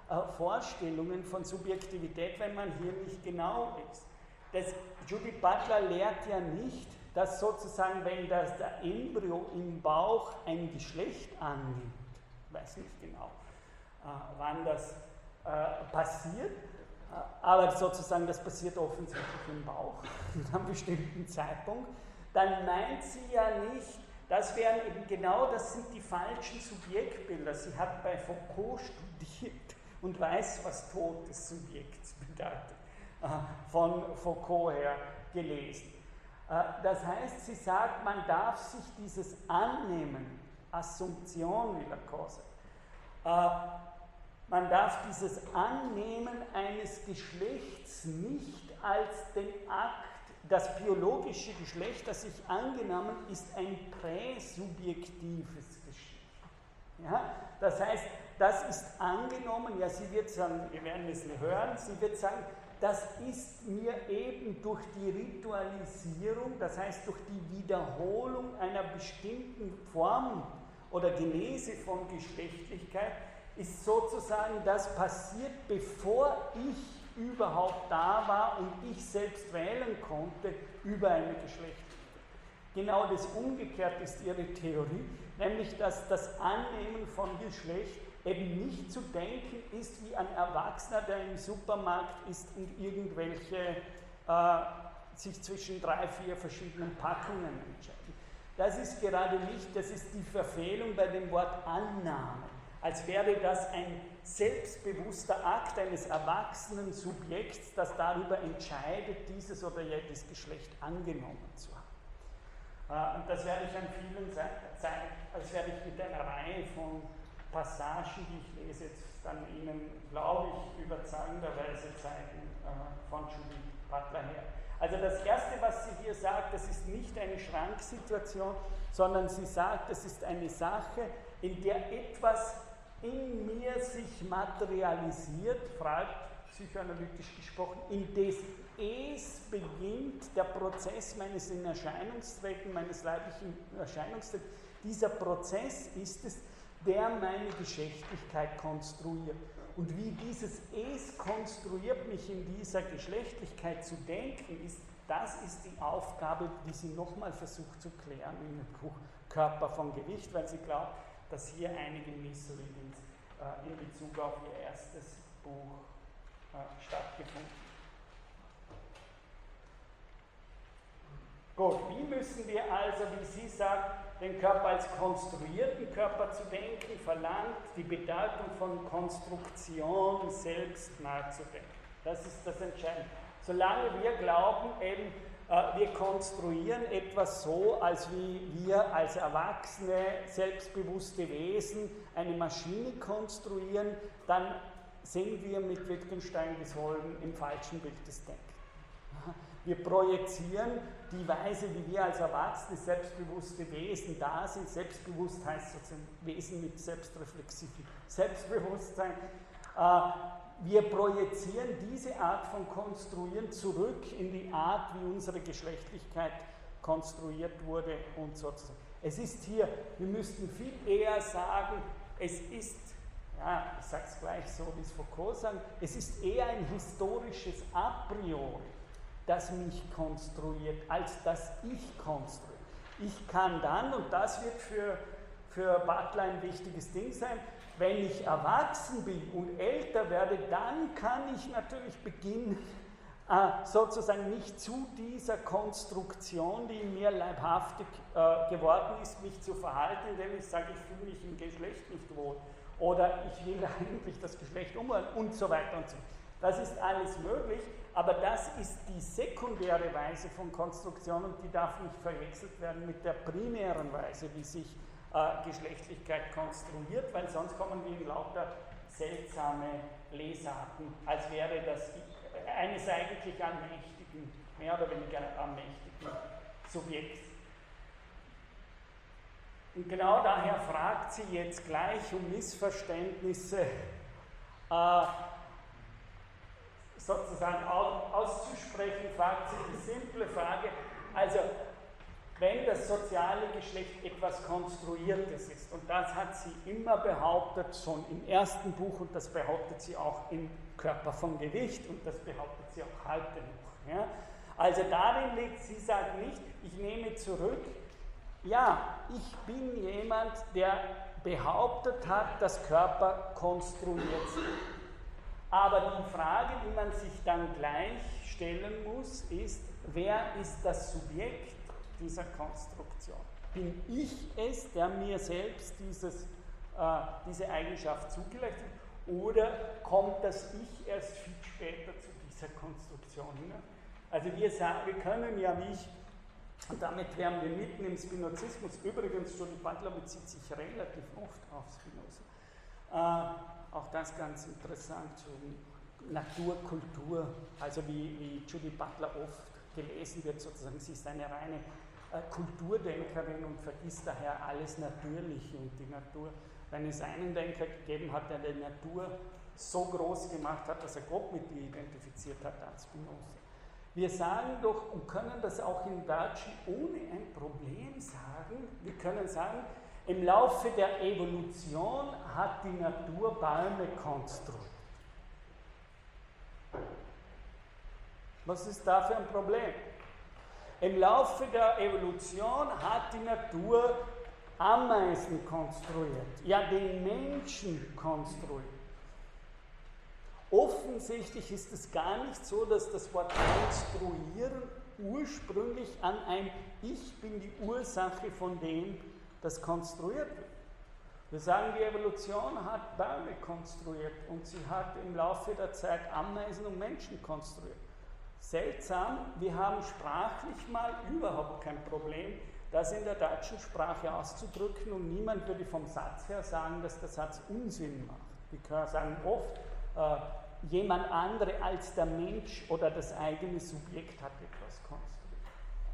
äh, Vorstellungen von Subjektivität, wenn man hier nicht genau ist. Das, Judith Butler lehrt ja nicht, dass sozusagen, wenn das der Embryo im Bauch ein Geschlecht annimmt, weiß nicht genau, wann das äh, passiert, äh, aber sozusagen das passiert offensichtlich im Bauch zu einem bestimmten Zeitpunkt, dann meint sie ja nicht, das wären eben genau, das sind die falschen Subjektbilder. Sie hat bei Foucault studiert und weiß, was Tod des Subjekts bedeutet, äh, von Foucault her gelesen. Äh, das heißt, sie sagt, man darf sich dieses Annehmen, Assumption, wie Lacan sagt, man darf dieses Annehmen eines Geschlechts nicht als den Akt das biologische Geschlecht, das sich angenommen, ist ein präsubjektives Geschlecht. Ja? Das heißt, das ist angenommen, ja, sie wird sagen, wir werden es hören, sie wird sagen, das ist mir eben durch die Ritualisierung, das heißt durch die Wiederholung einer bestimmten Form oder Genese von Geschlechtlichkeit, ist sozusagen das passiert, bevor ich überhaupt da war und ich selbst wählen konnte über eine Geschlechtlichkeit. Genau das Umgekehrte ist ihre Theorie, nämlich dass das Annehmen von Geschlecht eben nicht zu denken ist wie ein Erwachsener, der im Supermarkt ist und irgendwelche äh, sich zwischen drei, vier verschiedenen Packungen entscheidet. Das ist gerade nicht, das ist die Verfehlung bei dem Wort Annahme, als wäre das ein selbstbewusster Akt eines erwachsenen Subjekts, das darüber entscheidet, dieses oder jenes Geschlecht angenommen zu haben. Äh, und das werde ich an vielen zeigen, das werde ich mit einer Reihe von Passagen, die ich lese, jetzt dann Ihnen, glaube ich, überzeugenderweise zeigen äh, von Judith Butler her. Also das Erste, was sie hier sagt, das ist nicht eine Schranksituation, sondern sie sagt, das ist eine Sache, in der etwas in mir sich materialisiert, fragt psychoanalytisch gesprochen, in des Es beginnt der Prozess meines in Erscheinungstreten, meines leiblichen Erscheinungstreten. Dieser Prozess ist es, der meine Geschlechtlichkeit konstruiert. Und wie dieses Es konstruiert, mich in dieser Geschlechtlichkeit zu denken, ist, das ist die Aufgabe, die sie nochmal versucht zu klären in dem Buch Körper von Gewicht, weil sie glaubt, dass hier einige Missreadings äh, in Bezug auf ihr erstes Buch äh, stattgefunden Gut, wie müssen wir also, wie sie sagt, den Körper als konstruierten Körper zu denken, verlangt die Bedeutung von Konstruktion selbst nachzudenken. Das ist das Entscheidende. Solange wir glauben, eben wir konstruieren etwas so, als wie wir als erwachsene, selbstbewusste Wesen eine Maschine konstruieren, dann sind wir mit Wittgenstein gesollen im falschen Bild des Denkens. Wir projizieren die Weise, wie wir als erwachsene, selbstbewusste Wesen da sind. Selbstbewusst heißt sozusagen Wesen mit selbstreflexivem Selbstbewusstsein. Äh, wir projizieren diese Art von Konstruieren zurück in die Art, wie unsere Geschlechtlichkeit konstruiert wurde und sozusagen. Es ist hier, wir müssten viel eher sagen, es ist ja, ich sage es gleich so, wie es Foucault sagt, es ist eher ein historisches A priori, das mich konstruiert, als das ich konstruiere. Ich kann dann, und das wird für, für Butler ein wichtiges Ding sein, wenn ich erwachsen bin und älter werde, dann kann ich natürlich beginnen, äh, sozusagen nicht zu dieser Konstruktion, die in mir leibhaftig äh, geworden ist, mich zu verhalten, indem ich sage, ich fühle mich im Geschlecht nicht wohl oder ich will eigentlich das Geschlecht umwandeln und so weiter und so. Das ist alles möglich, aber das ist die sekundäre Weise von Konstruktion und die darf nicht verwechselt werden mit der primären Weise, wie sich äh, Geschlechtlichkeit konstruiert, weil sonst kommen wir in lauter seltsame Lesarten, als wäre das eines eigentlich allmächtigen, mehr oder weniger allmächtigen Subjekts. Und genau daher fragt sie jetzt gleich um Missverständnisse äh, sozusagen auszusprechen, fragt sie die simple Frage, also wenn das soziale Geschlecht etwas Konstruiertes ist, und das hat sie immer behauptet, schon im ersten Buch, und das behauptet sie auch im Körper von Gewicht, und das behauptet sie auch heute noch. Ja? Also darin liegt, sie sagt nicht, ich nehme zurück, ja, ich bin jemand, der behauptet hat, dass Körper konstruiert sind. Aber die Frage, die man sich dann gleich stellen muss, ist, wer ist das Subjekt dieser Konstruktion? Bin ich es, der mir selbst dieses, äh, diese Eigenschaft zugelegt hat, oder kommt das Ich erst viel später zu dieser Konstruktion hinein? Also wir, sagen, wir können ja, wie ich, und damit wären wir mitten im Spinozismus, übrigens, Judith Butler bezieht sich relativ oft auf Spinoza, äh, auch das ganz interessant, so Natur, Kultur, also wie, wie Judith Butler oft gelesen wird, sozusagen, sie ist eine reine Kulturdenkerin und vergisst daher alles Natürliche und die Natur. Wenn es einen Denker gegeben hat, der die Natur so groß gemacht hat, dass er Gott mit ihr identifiziert hat, als Spinoza. Wir sagen doch und können das auch im Deutschen ohne ein Problem sagen. Wir können sagen, im Laufe der Evolution hat die Natur Bäume konstruiert. Was ist da für ein Problem? Im Laufe der Evolution hat die Natur Ameisen konstruiert, ja den Menschen konstruiert. Offensichtlich ist es gar nicht so, dass das Wort konstruieren ursprünglich an ein Ich bin die Ursache von dem, das konstruiert wird. Wir sagen, die Evolution hat Bäume konstruiert und sie hat im Laufe der Zeit Ameisen und Menschen konstruiert. Seltsam, wir haben sprachlich mal überhaupt kein Problem, das in der deutschen Sprache auszudrücken und niemand würde vom Satz her sagen, dass der Satz Unsinn macht. Wir sagen oft, äh, jemand andere als der Mensch oder das eigene Subjekt hat etwas konstruiert.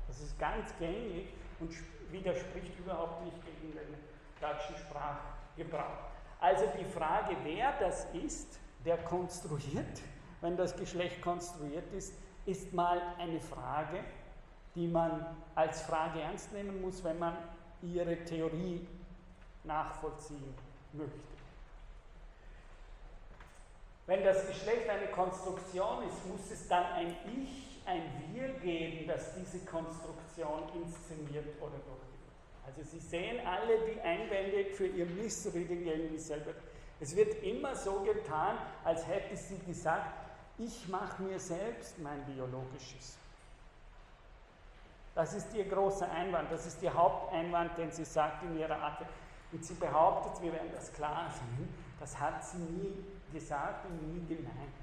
Das ist ganz gängig und widerspricht überhaupt nicht gegen den deutschen Sprachgebrauch. Also die Frage, wer das ist, der konstruiert, wenn das Geschlecht konstruiert ist, ist mal eine Frage, die man als Frage ernst nehmen muss, wenn man ihre Theorie nachvollziehen möchte. Wenn das Geschlecht eine Konstruktion ist, muss es dann ein Ich, ein Wir geben, das diese Konstruktion inszeniert oder durchführt. Also Sie sehen alle die Einwände für Ihr Missreading gegen dieselbe. Es wird immer so getan, als hätte sie gesagt, ich mache mir selbst mein biologisches. Das ist ihr großer Einwand, das ist ihr Haupteinwand, den sie sagt in ihrer Art. Und sie behauptet, wir werden das klar sehen, das hat sie nie gesagt und nie gemeint.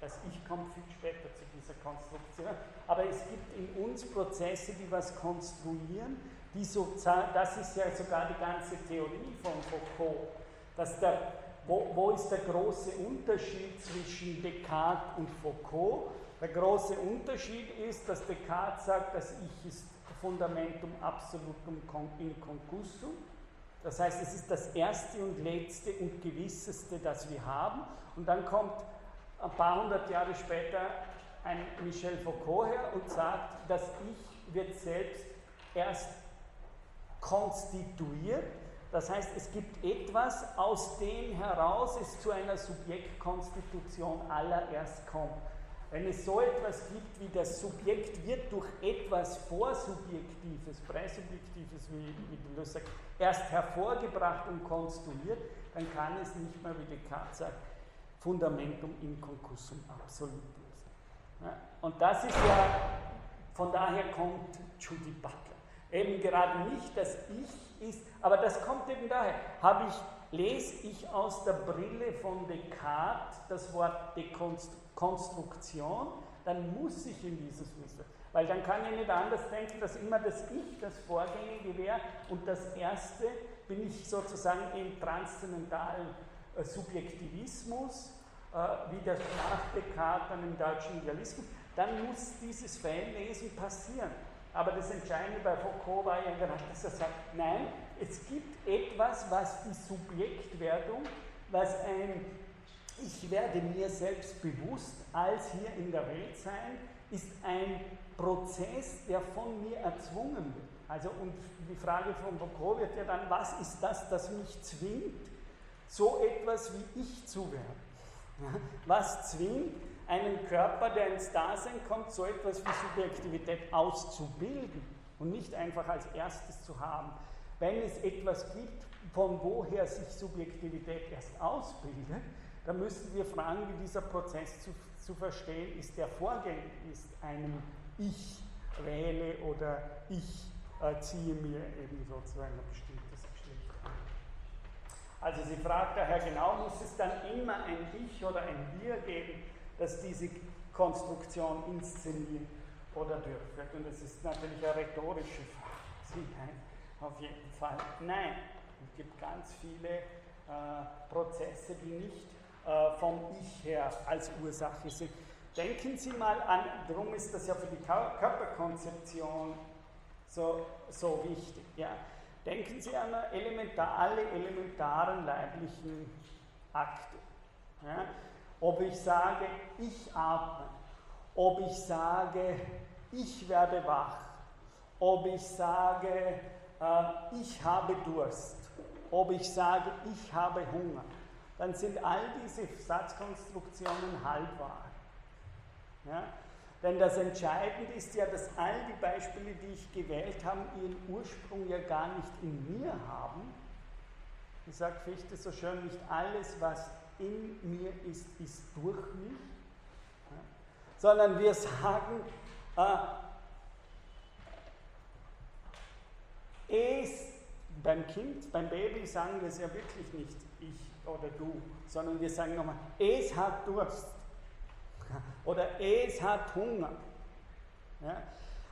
Das Ich kommt viel später zu dieser Konstruktion. Aber es gibt in uns Prozesse, die was konstruieren, die so, das ist ja sogar die ganze Theorie von Foucault, dass der wo, wo ist der große Unterschied zwischen Descartes und Foucault? Der große Unterschied ist, dass Descartes sagt, das Ich ist Fundamentum absolutum in concussum. Das heißt, es ist das erste und letzte und gewisseste, das wir haben. Und dann kommt ein paar hundert Jahre später ein Michel Foucault her und sagt, das Ich wird selbst erst konstituiert Das heißt, es gibt etwas, aus dem heraus es zu einer Subjektkonstitution allererst kommt. Wenn es so etwas gibt wie das Subjekt wird durch etwas Vorsubjektives, Präsubjektives, wie, wie Deleuze sagt, erst hervorgebracht und konstruiert, dann kann es nicht mehr, wie Descartes sagt, Fundamentum in concussum absolutum sein. Und das ist ja, von daher kommt Judy Butler. Eben gerade nicht das Ich ist, aber das kommt eben daher. Habe ich, lese ich aus der Brille von Descartes das Wort Dekonstruktion, dann muss ich in dieses Wissen. Weil dann kann ich nicht anders denken, dass immer das Ich das Vorgängige wäre und das Erste bin ich sozusagen im transzendentalen äh, Subjektivismus, äh, wie das nach Descartes dann im deutschen Idealismus, dann muss dieses Fehllesen passieren. Aber das Entscheidende bei Foucault war ja gerade, dass er sagt, nein, es gibt etwas, was die Subjektwerdung, was ein Ich werde mir selbst bewusst als hier in der Welt sein, ist ein Prozess, der von mir erzwungen wird. Also und die Frage von Foucault wird ja dann, was ist das, das mich zwingt, so etwas wie ich zu werden? Was zwingt einen Körper, der ins Dasein kommt, so etwas wie Subjektivität auszubilden und nicht einfach als erstes zu haben. Wenn es etwas gibt, von woher sich Subjektivität erst ausbildet, dann müssen wir fragen, wie dieser Prozess zu, zu verstehen ist, der vorgängig ist, einem Ich wähle oder Ich äh, ziehe mir eben sozusagen ein bestimmtes Geschlecht an. Also sie fragt daher genau, muss es dann immer ein Ich oder ein Wir geben? Dass diese Konstruktion inszeniert oder durchführt. Und das ist natürlich eine rhetorische Frage. Nein, auf jeden Fall nein. Es gibt ganz viele äh, Prozesse, die nicht äh, vom Ich her als Ursache sind. Denken Sie mal an, darum ist das ja für die Körperkonzeption so, so wichtig. Ja. Denken Sie an elementar, alle elementaren leiblichen Akte. Ja ob ich sage, ich atme, ob ich sage, ich werde wach, ob ich sage, äh, ich habe Durst, ob ich sage, ich habe Hunger, dann sind all diese Satzkonstruktionen halbwahr. Ja? Denn das Entscheidende ist ja, dass all die Beispiele, die ich gewählt habe, ihren Ursprung ja gar nicht in mir haben. Wie sagt Fichte so schön, nicht alles, was in mir ist, ist durch mich, ja, sondern wir sagen, äh, es, beim Kind, beim Baby sagen wir es ja wirklich nicht ich oder du, sondern wir sagen nochmal, es hat Durst oder es hat Hunger. Ja?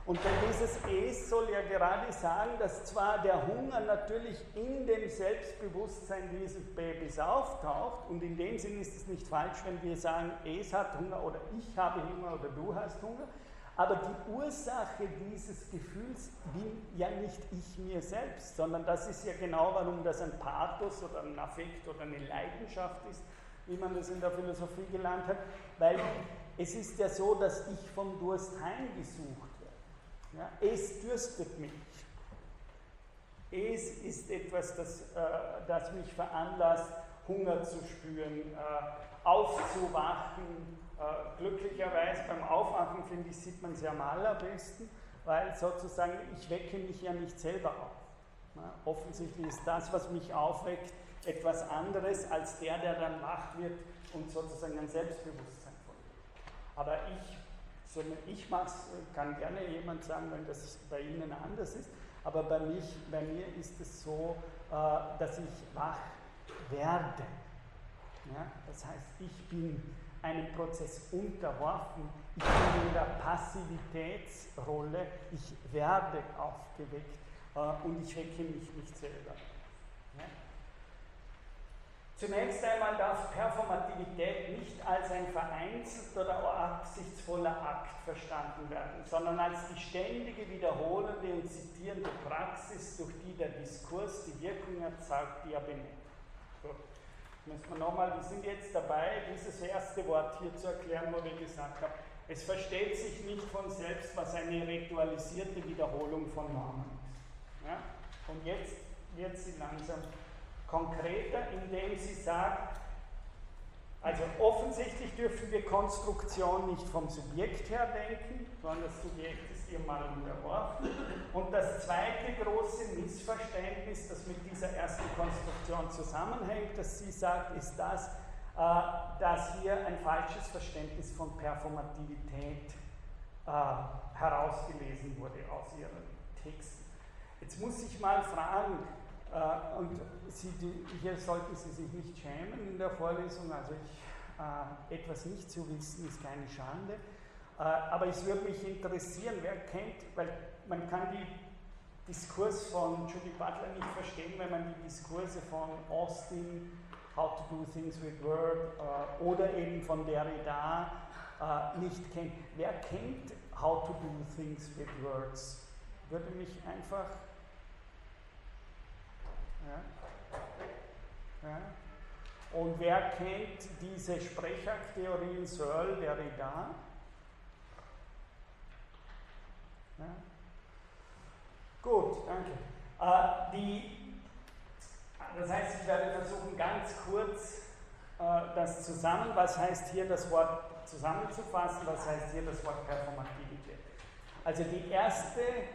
Und dieses Es soll ja gerade sagen, dass zwar der Hunger natürlich in dem Selbstbewusstsein dieses Babys auftaucht, und in dem Sinn ist es nicht falsch, wenn wir sagen, Es hat Hunger oder ich habe Hunger oder du hast Hunger, aber die Ursache dieses Gefühls bin ja nicht ich mir selbst, sondern das ist ja genau, warum das ein Pathos oder ein Affekt oder eine Leidenschaft ist, wie man das in der Philosophie gelernt hat, weil es ist ja so, dass ich vom Durst heimgesucht ja, es dürstet mich. Es ist etwas, das, äh, das mich veranlasst, Hunger zu spüren, äh, aufzuwachen. Äh, glücklicherweise beim Aufwachen, finde ich, sieht man es ja am allerbesten, weil sozusagen ich wecke mich ja nicht selber auf. Ja, offensichtlich ist das, was mich aufweckt, etwas anderes als der, der dann wach wird und sozusagen ein Selbstbewusstsein folgt. Aber ich sondern ich mache es, kann gerne jemand sagen, wenn das bei Ihnen anders ist, aber bei, mich, bei mir ist es so, äh, dass ich wach werde. Ja? Das heißt, ich bin einem Prozess unterworfen, ich bin in der Passivitätsrolle, ich werde aufgeweckt äh, und ich wecke mich nicht selber. Zunächst einmal darf Performativität nicht als ein vereinzelter oder absichtsvoller Akt verstanden werden, sondern als die ständige, wiederholende und zitierende Praxis, durch die der Diskurs die Wirkung erzeugt, die er benennt. So, müssen wir nochmal, wir sind jetzt dabei, dieses erste Wort hier zu erklären, wo wir gesagt haben, es versteht sich nicht von selbst, was eine ritualisierte Wiederholung von Normen ist. Ja? Und jetzt wird sie langsam konkreter, indem sie sagt, also offensichtlich dürfen wir Konstruktion nicht vom Subjekt her denken, sondern das Subjekt ist ihr mal unterworfen. Und das zweite große Missverständnis, das mit dieser ersten Konstruktion zusammenhängt, das sie sagt, ist das, äh, dass hier ein falsches Verständnis von Performativität äh, herausgelesen wurde aus ihren Texten. Jetzt muss ich mal fragen, äh, und Sie, die, hier sollten Sie sich nicht schämen in der Vorlesung, also ich, äh, etwas nicht zu wissen ist keine Schande. Äh, aber es würde mich interessieren, wer kennt, weil man kann die Diskurs von Judy Butler nicht verstehen, wenn man die Diskurse von Austin, How to Do Things with Word äh, oder eben von Derrida äh, nicht kennt. Wer kennt How to Do Things with Words? Würde mich einfach ja. Ja. Und wer kennt diese Sprechakttheorien Searle, Derrida? Ja. Gut, danke. Äh, die, das heißt, ich werde versuchen, ganz kurz äh, das zusammen, was heißt hier das Wort zusammenzufassen, was heißt hier das Wort Performativität. Also die erste äh,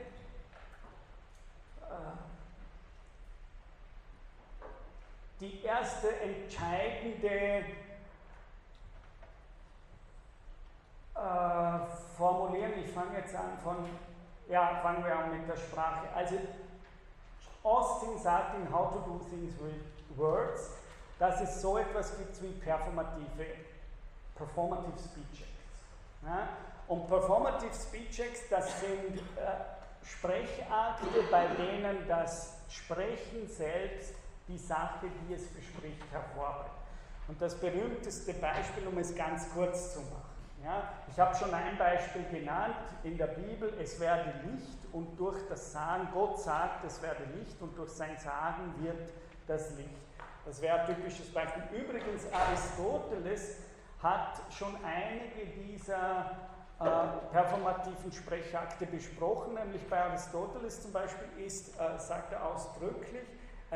die erste entscheidende äh, Formulierung, ich fange jetzt an von, ja, fangen wir an mit der Sprache. Also Austin sagt in How to Do Things with Words, dass es so etwas gibt wie performative, performative Speech Acts. Ja? Und Performative Speech Acts, das sind äh, Sprechakte, bei denen das Sprechen selbst die Sache, die es bespricht, hervorbringt. Und das berühmteste Beispiel, um es ganz kurz zu machen. Ja, ich habe schon ein Beispiel genannt in der Bibel, es werde Licht und durch das Sagen, Gott sagt, es werde Licht und durch sein Sagen wird das Licht. Das wäre ein typisches Beispiel. Übrigens, Aristoteles hat schon einige dieser äh, performativen Sprechakte besprochen, nämlich bei Aristoteles zum Beispiel ist, äh, sagt er ausdrücklich,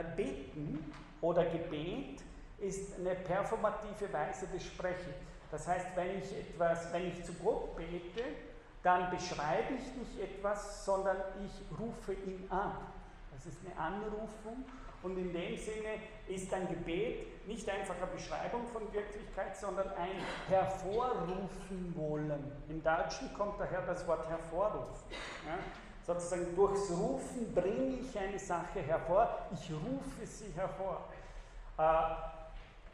Beten oder Gebet ist eine performative Weise des Sprechens. Das heißt, wenn ich etwas, wenn ich zu Gott bete, dann beschreibe ich nicht etwas, sondern ich rufe ihn an. Das ist eine Anrufung und in dem Sinne ist ein Gebet nicht einfach eine Beschreibung von Wirklichkeit, sondern ein Hervorrufen wollen. Im Deutschen kommt daher das Wort hervorrufen. Ja? Sozusagen durchs Rufen bringe ich eine Sache hervor, ich rufe sie hervor. Äh,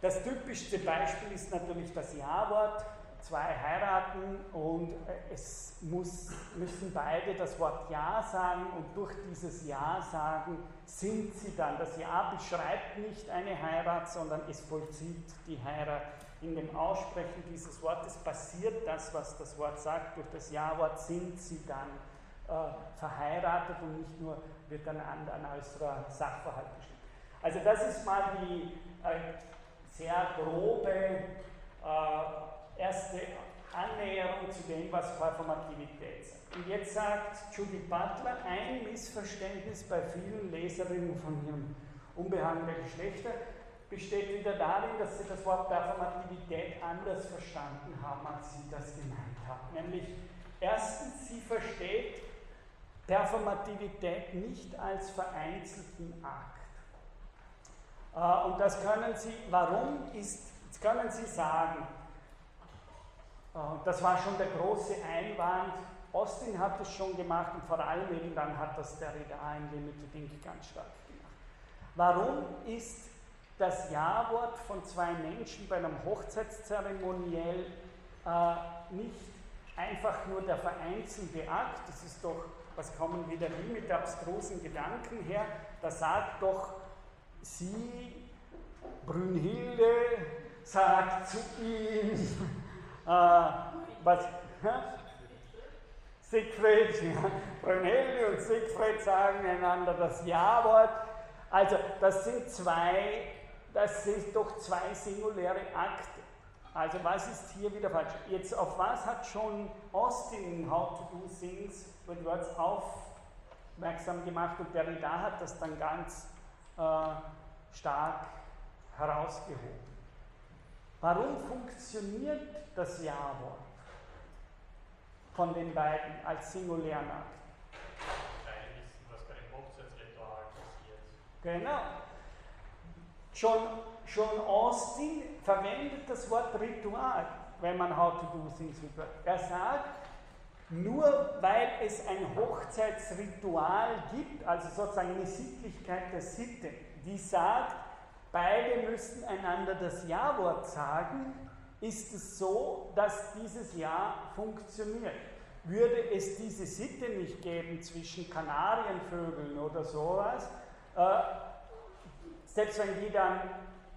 das typischste Beispiel ist natürlich das Ja-Wort. Zwei heiraten und äh, es muss, müssen beide das Wort Ja sagen und durch dieses Ja sagen sind sie dann. Das Ja beschreibt nicht eine Heirat, sondern es vollzieht die Heirat. In dem Aussprechen dieses Wortes passiert das, was das Wort sagt. Durch das Ja-Wort sind sie dann äh, verheiratet und nicht nur wird dann an ein äußerer Sachverhalt bestimmt. Also das ist mal die äh, sehr grobe äh, erste Annäherung zu dem, was Performativität sagt. Und jetzt sagt Judy Butler, ein Missverständnis bei vielen Leserinnen von ihrem Unbehagen der Geschlechter besteht wieder darin, dass sie das Wort Performativität anders verstanden haben, als sie das gemeint haben. Nämlich erstens, sie versteht Performativität nicht als vereinzelten Akt. Äh, und das können Sie, warum ist, können Sie sagen, äh, das war schon der große Einwand, Austin hat es schon gemacht und vor allem eben dann hat das der Derrida in Limited Inc. ganz stark gemacht. Warum ist das Ja-Wort von zwei Menschen bei einem Hochzeitszeremoniell äh, nicht einfach nur der vereinzelte Akt, das ist doch was kommen wieder die mit abstrusen Gedanken her? Da sagt doch sie, Brünnhilde, sagt zu ihm, äh, was, Siegfried, ja, Brünnhilde und Siegfried sagen einander das Ja-Wort. Also das sind zwei, das sind doch zwei singuläre Akte. Also was ist hier wieder falsch? Jetzt auf was hat schon Austin How to Do Things Words aufmerksam gemacht und Derrida hat das dann ganz äh, stark herausgehoben. Warum funktioniert das Ja-Wort von den beiden als Hochzeitsritual passiert. Genau. John, John Austin verwendet das Wort Ritual, wenn man How to Do Things Words. Er sagt, nur weil es ein Hochzeitsritual gibt, also sozusagen eine Sittlichkeit der Sitte, die sagt, beide müssen einander das Ja-Wort sagen, ist es so, dass dieses Ja funktioniert. Würde es diese Sitte nicht geben zwischen Kanarienvögeln oder sowas, äh, selbst wenn die dann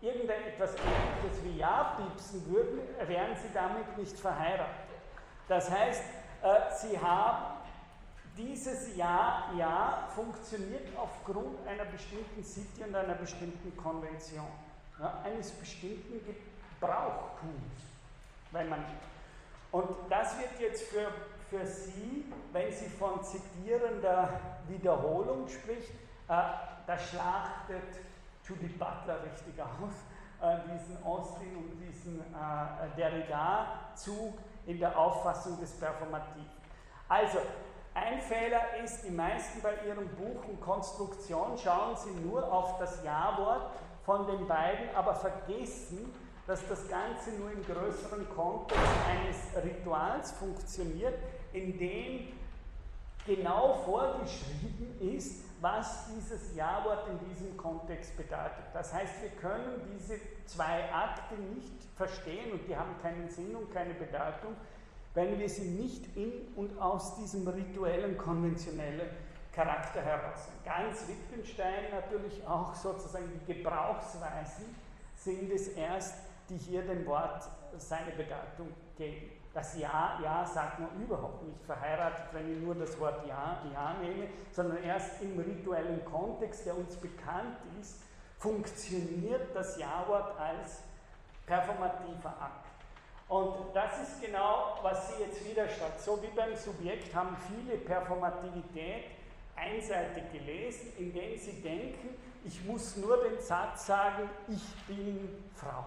irgendetwas ähnliches wie Ja piepsen würden, wären sie damit nicht verheiratet. Das heißt, äh, sie haben dieses Ja, Ja funktioniert aufgrund einer bestimmten Sitte und einer bestimmten Konvention, ja, eines bestimmten Gebrauchtums, wenn man und das wird jetzt für, für Sie, wenn Sie von zitierender Wiederholung spricht, äh, da schlachtet Judith Butler richtig aus, äh, diesen Austin und diesen äh, Derrida-Zug in der Auffassung des Performativen. Also, ein Fehler ist, die meisten bei ihrem Buch und Konstruktion schauen sie nur auf das Ja-Wort von den beiden, aber vergessen, dass das Ganze nur im größeren Kontext eines Rituals funktioniert, in dem genau vorgeschrieben ist, was dieses Ja-Wort in diesem Kontext bedeutet. Das heißt, wir können diese zwei Akte nicht verstehen und die haben keinen Sinn und keine Bedeutung, wenn wir sie nicht in und aus diesem rituellen, konventionellen Charakter heraus. Ganz Wittgenstein natürlich auch sozusagen die Gebrauchsweisen sind es erst, die hier dem Wort seine Bedeutung geben. Das Ja, Ja sagt man überhaupt nicht verheiratet, wenn ich nur das Wort Ja, Ja nehme, sondern erst im rituellen Kontext, der uns bekannt ist, funktioniert das Ja-Wort als performativer Akt. Und das ist genau, was Sie jetzt wieder statt. So wie beim Subjekt haben viele Performativität einseitig gelesen, indem sie denken, ich muss nur den Satz sagen, ich bin Frau.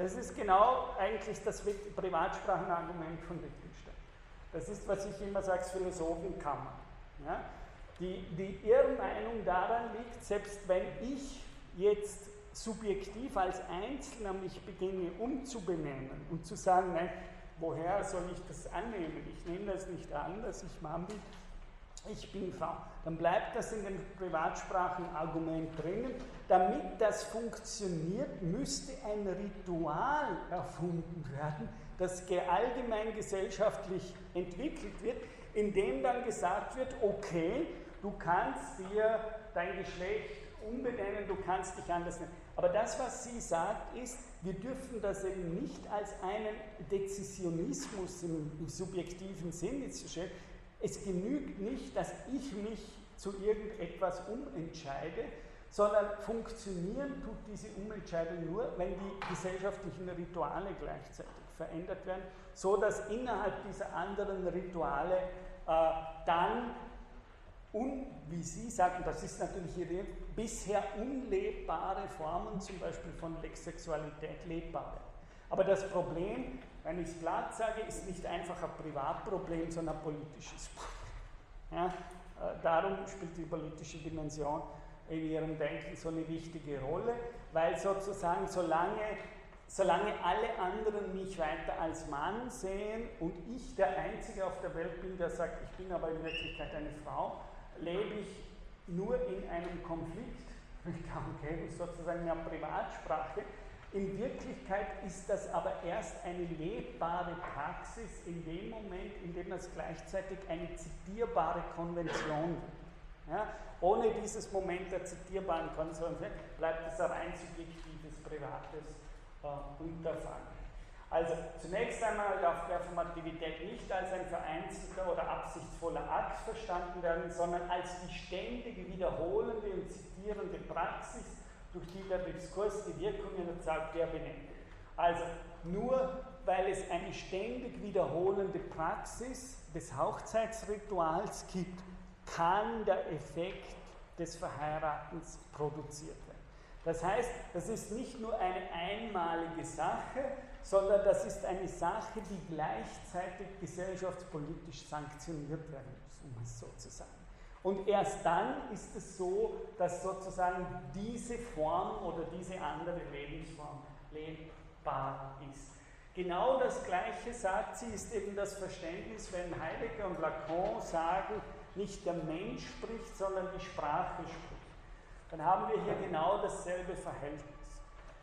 Das ist genau eigentlich das Privatsprachenargument von Wittgenstein. Das ist, was ich immer sage, Philosophenkammer. Ja? Die, die Irrmeinung daran liegt, selbst wenn ich jetzt subjektiv als Einzelner mich beginne umzubenennen und zu sagen, nein, woher soll ich das annehmen? Ich nehme das nicht an, dass ich Mann bin, ich bin Frau. Dann bleibt das in dem Privatsprachenargument drinnen. Damit das funktioniert, müsste ein Ritual erfunden werden, das allgemein gesellschaftlich entwickelt wird, in dem dann gesagt wird, okay, du kannst dir dein Geschlecht umbenennen, du kannst dich anders nennen. Aber das, was sie sagt, ist, wir dürfen das eben nicht als einen Dezisionismus im, subjektiven Sinne stellen, es genügt nicht, dass ich mich zu irgendetwas umentscheide, sondern funktionieren tut diese Umentscheidung nur, wenn die gesellschaftlichen Rituale gleichzeitig verändert werden, so dass innerhalb dieser anderen Rituale äh, dann, un, wie Sie sagen, das ist natürlich Ihre bisher unlebbare Formen, zum Beispiel von Sexualität, lebbar werden. Aber das Problem wenn ich es glatt sage, ist nicht einfach ein Privatproblem, sondern ein politisches. Ja, äh, darum spielt die politische Dimension in ihrem Denken so eine wichtige Rolle, weil sozusagen solange, solange alle anderen mich weiter als Mann sehen und ich der Einzige auf der Welt bin, der sagt, ich bin aber in Wirklichkeit eine Frau, lebe ich nur in einem Konflikt mit Kangel, sozusagen einer Privatsprache, in Wirklichkeit ist das aber erst eine lebbare Praxis in dem Moment, in dem es gleichzeitig eine zitierbare Konvention wird. Ja, ohne dieses Moment der zitierbaren Konvention bleibt es ein rein subjektives, privates äh, Unterfangen. Also zunächst einmal darf Performativität nicht als ein vereinzelter oder absichtsvoller Akt verstanden werden, sondern als die ständige, wiederholende und zitierende Praxis durch die der Diskurs die Wirkungen erzeugt, der benennt. Also nur weil es eine ständig wiederholende Praxis des Hochzeitsrituals gibt, kann der Effekt des Verheiratens produziert werden. Das heißt, das ist nicht nur eine einmalige Sache, sondern das ist eine Sache, die gleichzeitig gesellschaftspolitisch sanktioniert werden muss, um es so zu sagen. Und erst dann ist es so, dass sozusagen diese Form oder diese andere Lebensform lebbar ist. Genau das Gleiche sagt sie, ist eben das Verständnis, wenn Heidegger und Lacan sagen, nicht der Mensch spricht, sondern die Sprache spricht. Dann haben wir hier genau dasselbe Verhältnis.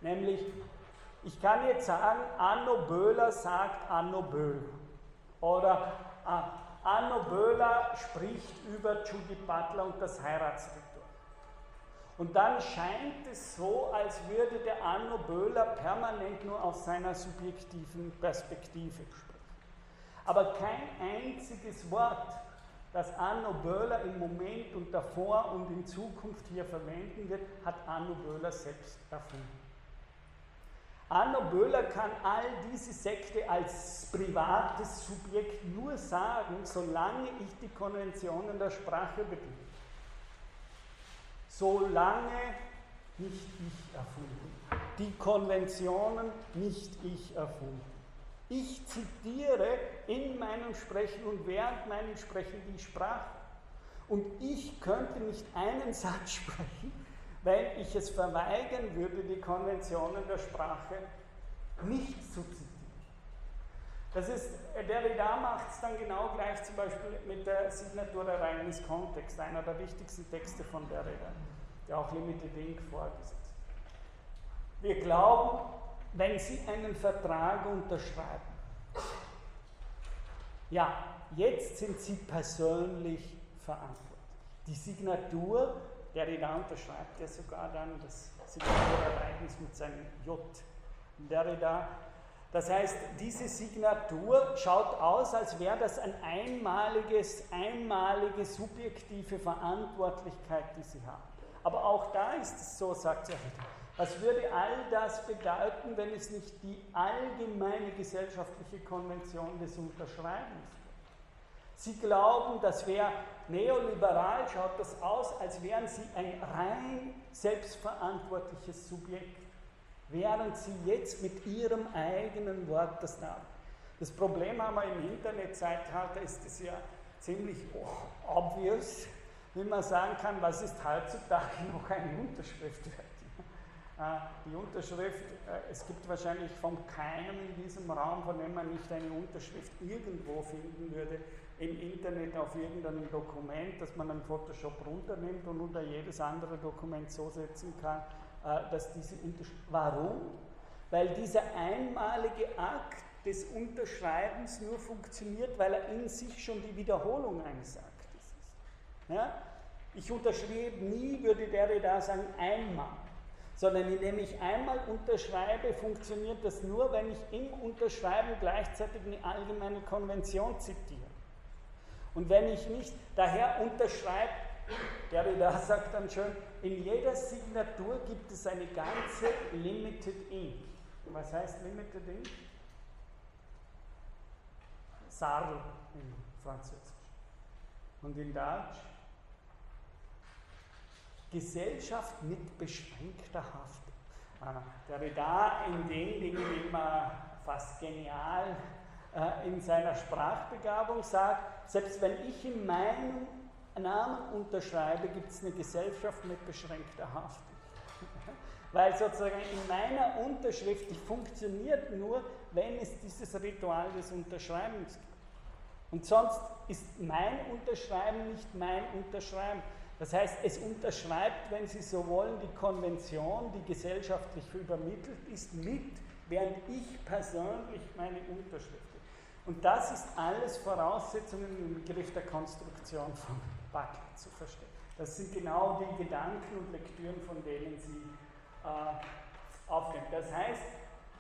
Nämlich, ich kann jetzt sagen, Anno Böhler sagt Anno Böhl. Oder ah, Anno Böhler spricht über Judith Butler und das Heiratsritual. Und dann scheint es so, als würde der Anno Böhler permanent nur aus seiner subjektiven Perspektive sprechen. Aber kein einziges Wort, das Anno Böhler im Moment und davor und in Zukunft hier verwenden wird, hat Anno Böhler selbst erfunden. Anno Böhler kann all diese Sekte als privates Subjekt nur sagen, solange ich die Konventionen der Sprache bediene solange nicht ich erfunden. Die Konventionen nicht ich erfunden. Ich zitiere in meinem Sprechen und während meinem Sprechen die Sprache. Und ich könnte nicht einen Satz sprechen, weil ich es verweigern würde, die Konventionen der Sprache nicht zu zitieren. Das ist, Derrida macht es dann genau gleich zum Beispiel mit der Signatur der Reines Kontext, einer der wichtigsten Texte von Derrida der auch Limited Inc. vorgesetzt. Wir glauben, wenn Sie einen Vertrag unterschreiben, ja, jetzt sind Sie persönlich verantwortlich. Die Signatur, der die da unterschreibt, ja sogar dann das Signaturereignis mit seinem J. Derrida. Das heißt, diese Signatur schaut aus, als wäre das eine einmaliges, einmalige subjektive Verantwortlichkeit, die Sie haben. Aber auch da ist es so, sagt er, was würde all das bedeuten, wenn es nicht die allgemeine gesellschaftliche Konvention des Unterschreibens? Sie glauben, das wäre neoliberal, schaut das aus, als wären Sie ein rein selbstverantwortliches Subjekt, während Sie jetzt mit Ihrem eigenen Wort das da. Das Problem haben wir im Internetzeitalter, ist es ja ziemlich obvious, wie man sagen kann, was ist heutzutage noch eine Unterschrift wert. Die Unterschrift, äh, es gibt wahrscheinlich von keinem in diesem Raum, von dem man nicht eine Unterschrift irgendwo finden würde, im Internet auf irgendeinem Dokument, das man im Photoshop runternimmt und unter jedes andere Dokument so setzen kann, äh, dass diese Unterschrift. Warum? Weil dieser einmalige Akt des Unterschreibens nur funktioniert, weil er in sich schon die Wiederholung eines Aktes ist. Ja? Ich unterschrieb nie, würde der da sagen, einmal. Sondern indem ich einmal unterschreibe, funktioniert das nur, wenn ich im Unterschreiben gleichzeitig eine allgemeine Konvention zitiere. Und wenn ich nicht, daher unterschreibt, der da sagt dann schön, in jeder Signatur gibt es eine ganze Limited Ink. Was heißt Limited Ink? Sarl in Französisch. Und in Deutsch Gesellschaft mit beschränkter. Ah, der Reda in den Dingen immer fast genial äh, in seiner Sprachbegabung sagt, selbst wenn ich in meinem Namen unterschreibe, gibt es eine Gesellschaft mit beschränkter Haftung. Weil sozusagen in meiner Unterschrift, die funktioniert nur, wenn es dieses Ritual des Unterschreibens gibt. Und sonst ist mein Unterschreiben nicht mein Unterschreiben. Das heißt, es unterschreibt, wenn Sie so wollen, die Konvention, die gesellschaftlich übermittelt ist, mit, während ich persönlich meine Unterschrift. Und das ist alles Voraussetzungen im Begriff der Konstruktion von Buckley zu verstehen. Das sind genau die Gedanken und Lektüren, von denen Sie äh, aufnehmen. Das heißt,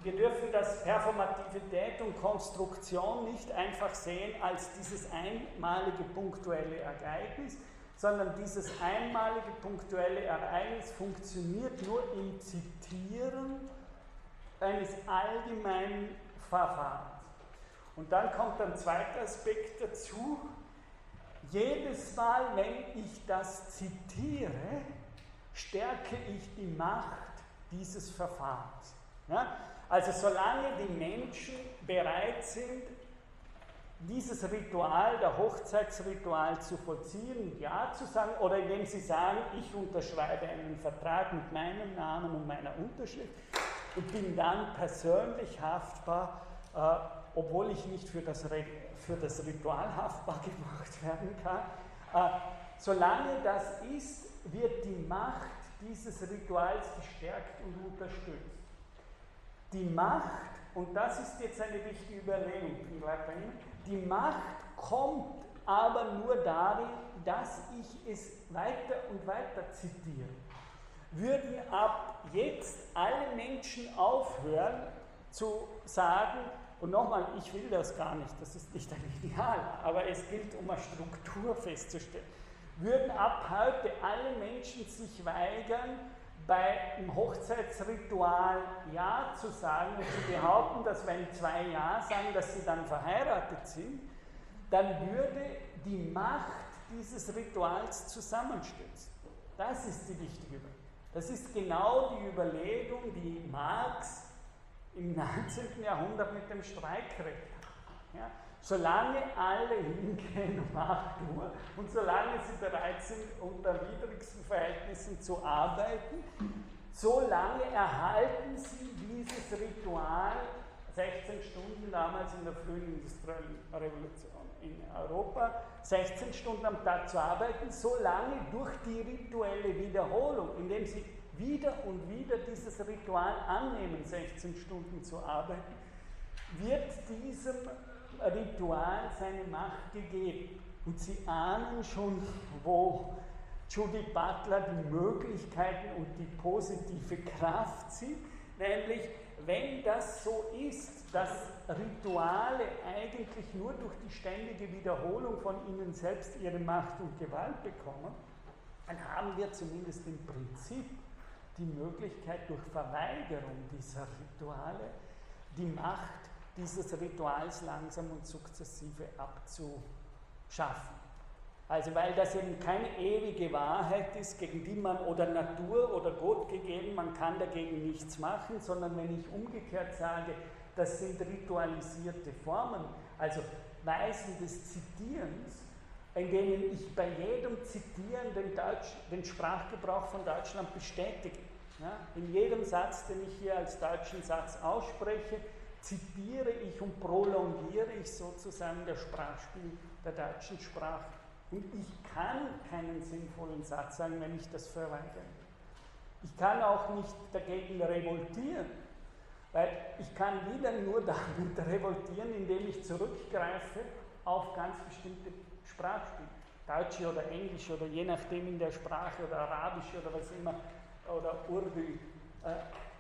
wir dürfen das Performativität und Konstruktion nicht einfach sehen als dieses einmalige punktuelle Ereignis, sondern dieses einmalige punktuelle Ereignis funktioniert nur im Zitieren eines allgemeinen Verfahrens. Und dann kommt ein zweiter Aspekt dazu. jedes Mal, wenn ich das zitiere, stärke ich die Macht dieses Verfahrens. Ja? Also solange die Menschen bereit sind, dieses Ritual, der Hochzeitsritual zu vollziehen Ja zu sagen, oder indem sie sagen, ich unterschreibe einen Vertrag mit meinem Namen und meiner Unterschrift und bin dann persönlich haftbar, äh, obwohl ich nicht für das, für das Ritual haftbar gemacht werden kann. Äh, solange das ist, wird die Macht dieses Rituals gestärkt und unterstützt. Die Macht, und das ist jetzt eine wichtige Überlegung, die Macht kommt aber nur darin, dass ich es weiter und weiter zitiere. Würden ab jetzt alle Menschen aufhören zu sagen, und nochmal, ich will das gar nicht, das ist nicht ein Ideal, aber es gilt, um eine Struktur festzustellen. Würden ab heute alle Menschen sich weigern, bei einem Hochzeitsritual Ja zu sagen und zu behaupten, dass wenn zwei Ja sagen, dass sie dann verheiratet sind, dann würde die Macht dieses Rituals zusammenstürzen. Das ist die wichtige Überlegung. Das ist genau die Überlegung, die Marx im 19. Jahrhundert mit dem Streikrecht. Ja? Solange alle hingehen um 8 Uhr und solange sie bereit sind, unter widrigsten Verhältnissen zu arbeiten, solange erhalten sie dieses Ritual 16 Stunden damals in der frühen industriellen Revolution in Europa, 16 Stunden am Tag zu arbeiten, solange durch die rituelle Wiederholung, indem sie wieder und wieder dieses Ritual annehmen, 16 Stunden zu arbeiten, wird diesem Ritual seine Macht gegeben. Und Sie ahnen schon, wo Judy Butler die Möglichkeiten und die positive Kraft sieht, nämlich wenn das so ist, dass Rituale eigentlich nur durch die ständige Wiederholung von ihnen selbst ihre Macht und Gewalt bekommen, dann haben wir zumindest im Prinzip die Möglichkeit durch Verweigerung dieser Rituale die Macht dieses Rituals langsam und sukzessive abzuschaffen. Also weil das eben keine ewige Wahrheit ist, gegen die man oder Natur oder Gott gegeben, man kann dagegen nichts machen, sondern wenn ich umgekehrt sage, das sind ritualisierte Formen, also Weisen des Zitierens, in denen ich bei jedem Zitieren den, Deutsch, den Sprachgebrauch von Deutschland bestätige. Ja, in jedem Satz, den ich hier als deutschen Satz ausspreche, zitiere ich und prolongiere ich sozusagen das Sprachspiel der deutschen Sprache. Und ich kann keinen sinnvollen Satz sagen, wenn ich das verweigere. Ich kann auch nicht dagegen revoltieren, weil ich kann wieder nur damit revoltieren, indem ich zurückgreife auf ganz bestimmte Sprachspiele. Deutsche oder Englisch oder je nachdem in der Sprache oder Arabisch oder was immer oder Urdu. Äh,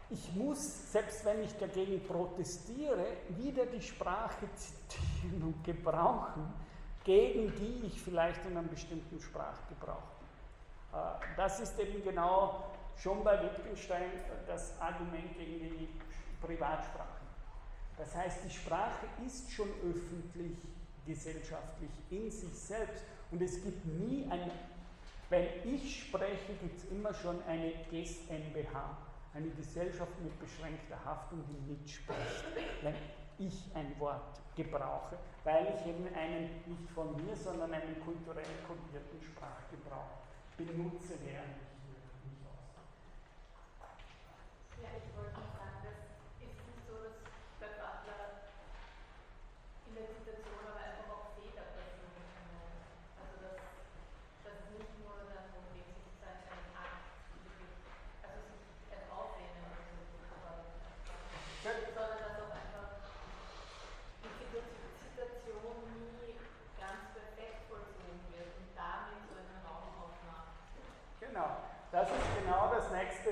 ich muss, selbst wenn ich dagegen protestiere, wieder die Sprache zitieren und gebrauchen, gegen die ich vielleicht in einem bestimmten Sprachgebrauch bin. Äh, das ist eben genau schon bei Wittgenstein das Argument gegen die Privatsprache. Das heißt, die Sprache ist schon öffentlich, gesellschaftlich in sich selbst und es gibt nie ein, wenn ich spreche, gibt es immer schon eine GES-MBH eine Gesellschaft mit beschränkter Haftung, die mitspricht, wenn ich ein Wort gebrauche, weil ich eben einen nicht von mir, sondern einen kulturell kodierten Sprachgebrauch benutze, während ich hier mich ausdrücke. Ja, ich wollte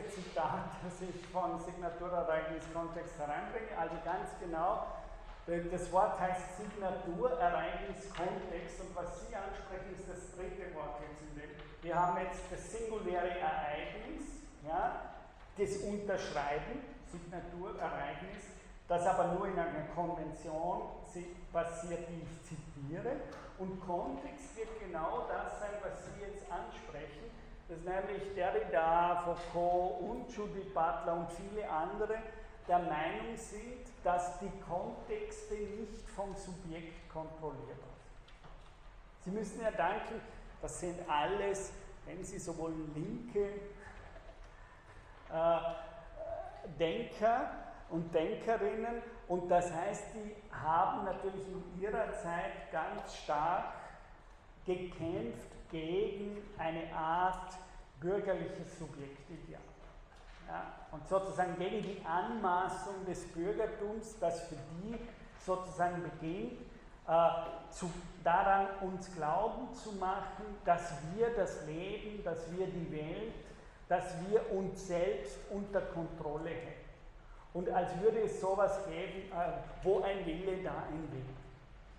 das ich von Signaturereigniskontext hereinbringe. Also ganz genau, das Wort heißt Signaturereigniskontext und was Sie ansprechen, ist das dritte Wort jetzt in dem. Wir haben jetzt das singuläre Ereignis, ja, das Unterschreiben, Signaturereignis, das aber nur in einer Konvention passiert, die ich zitiere. Und Kontext wird genau das sein, was Sie jetzt ansprechen, dass nämlich Derrida, Foucault und Judith Butler und viele andere der Meinung sind, dass die Kontexte nicht vom Subjekt kontrollierbar sind. Sie müssen ja danken, das sind alles, wenn Sie so wollen, linke äh, Denker und Denkerinnen. Und das heißt, die haben natürlich in ihrer Zeit ganz stark gekämpft gegen eine Art bürgerliches Subjektideal. Ja, und sozusagen gegen die Anmaßung des Bürgertums, das für die sozusagen beginnt, äh, zu, daran uns glauben zu machen, dass wir das Leben, dass wir die Welt, dass wir uns selbst unter Kontrolle hätten. Und als würde es sowas geben, äh, wo ein Wille, da ein Weg.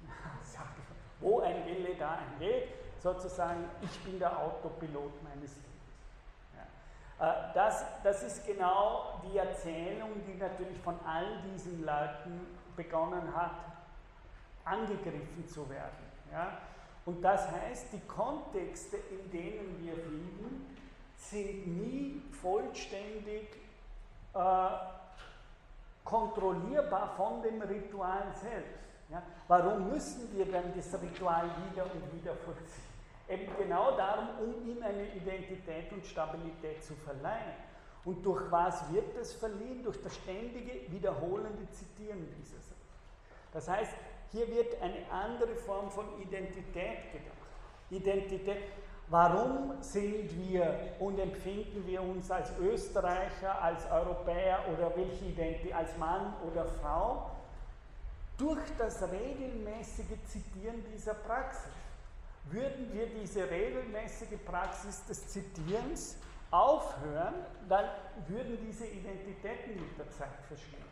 wo ein Wille, da ein Weg. Sozusagen, ich bin der Autopilot meines Lebens. Ja. Äh, das, das ist genau die Erzählung, die natürlich von all diesen Leuten begonnen hat, angegriffen zu werden. Ja? Und das heißt, die Kontexte, in denen wir fliegen, sind nie vollständig äh, kontrollierbar von dem Ritual selbst. Ja? Warum müssen wir dann das Ritual wieder und wieder vollziehen? Eben genau darum, um ihm eine Identität und Stabilität zu verleihen. Und durch was wird das verliehen? Durch das ständige, wiederholende Zitieren dieses. Das heißt, hier wird eine andere Form von Identität gedacht. Identität. Warum sind wir und empfinden wir uns als Österreicher, als Europäer oder welche Identität, als Mann oder Frau? Durch das regelmäßige Zitieren dieser Praxis. Würden wir diese regelmäßige Praxis des Zitierens aufhören, dann würden diese Identitäten mit der Zeit verschwinden.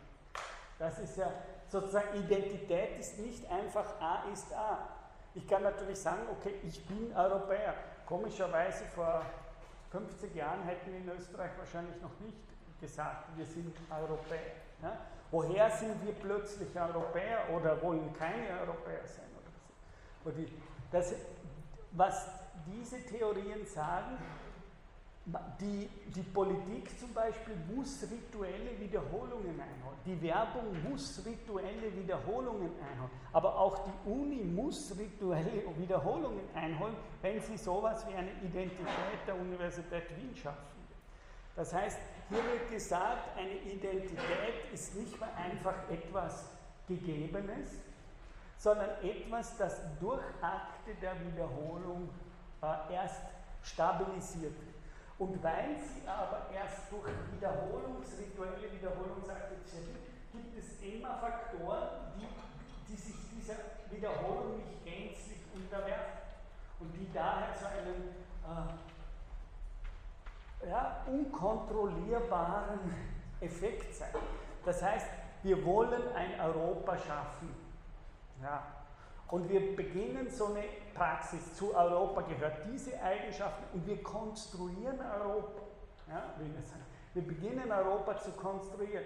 Das ist ja sozusagen Identität ist nicht einfach A ist A. Ich kann natürlich sagen, okay, ich bin Europäer. Komischerweise vor 50 Jahren hätten wir in Österreich wahrscheinlich noch nicht gesagt, wir sind Europäer. Ja? Woher sind wir plötzlich Europäer oder wollen keine Europäer sein? Das, was diese Theorien sagen, die, die Politik zum Beispiel muss rituelle Wiederholungen einholen. Die Werbung muss rituelle Wiederholungen einholen. Aber auch die Uni muss rituelle Wiederholungen einholen, wenn sie sowas wie eine Identität der Universität Wien schaffen. Das heißt, hier wird gesagt, eine Identität ist nicht mehr einfach etwas Gegebenes, sondern etwas, das durch Akte der Wiederholung äh, erst stabilisiert. Und weil sie aber erst durch wiederholungsrituelle Wiederholungsaktivität gibt es immer Faktoren, die, die sich dieser Wiederholung nicht gänzlich unterwerfen und die daher zu einem äh, ja, unkontrollierbaren Effekt sein. Das heißt, wir wollen ein Europa schaffen. Ja. Und wir beginnen so eine Praxis zu Europa gehört diese Eigenschaften und wir konstruieren Europa. Ja, wir beginnen Europa zu konstruieren.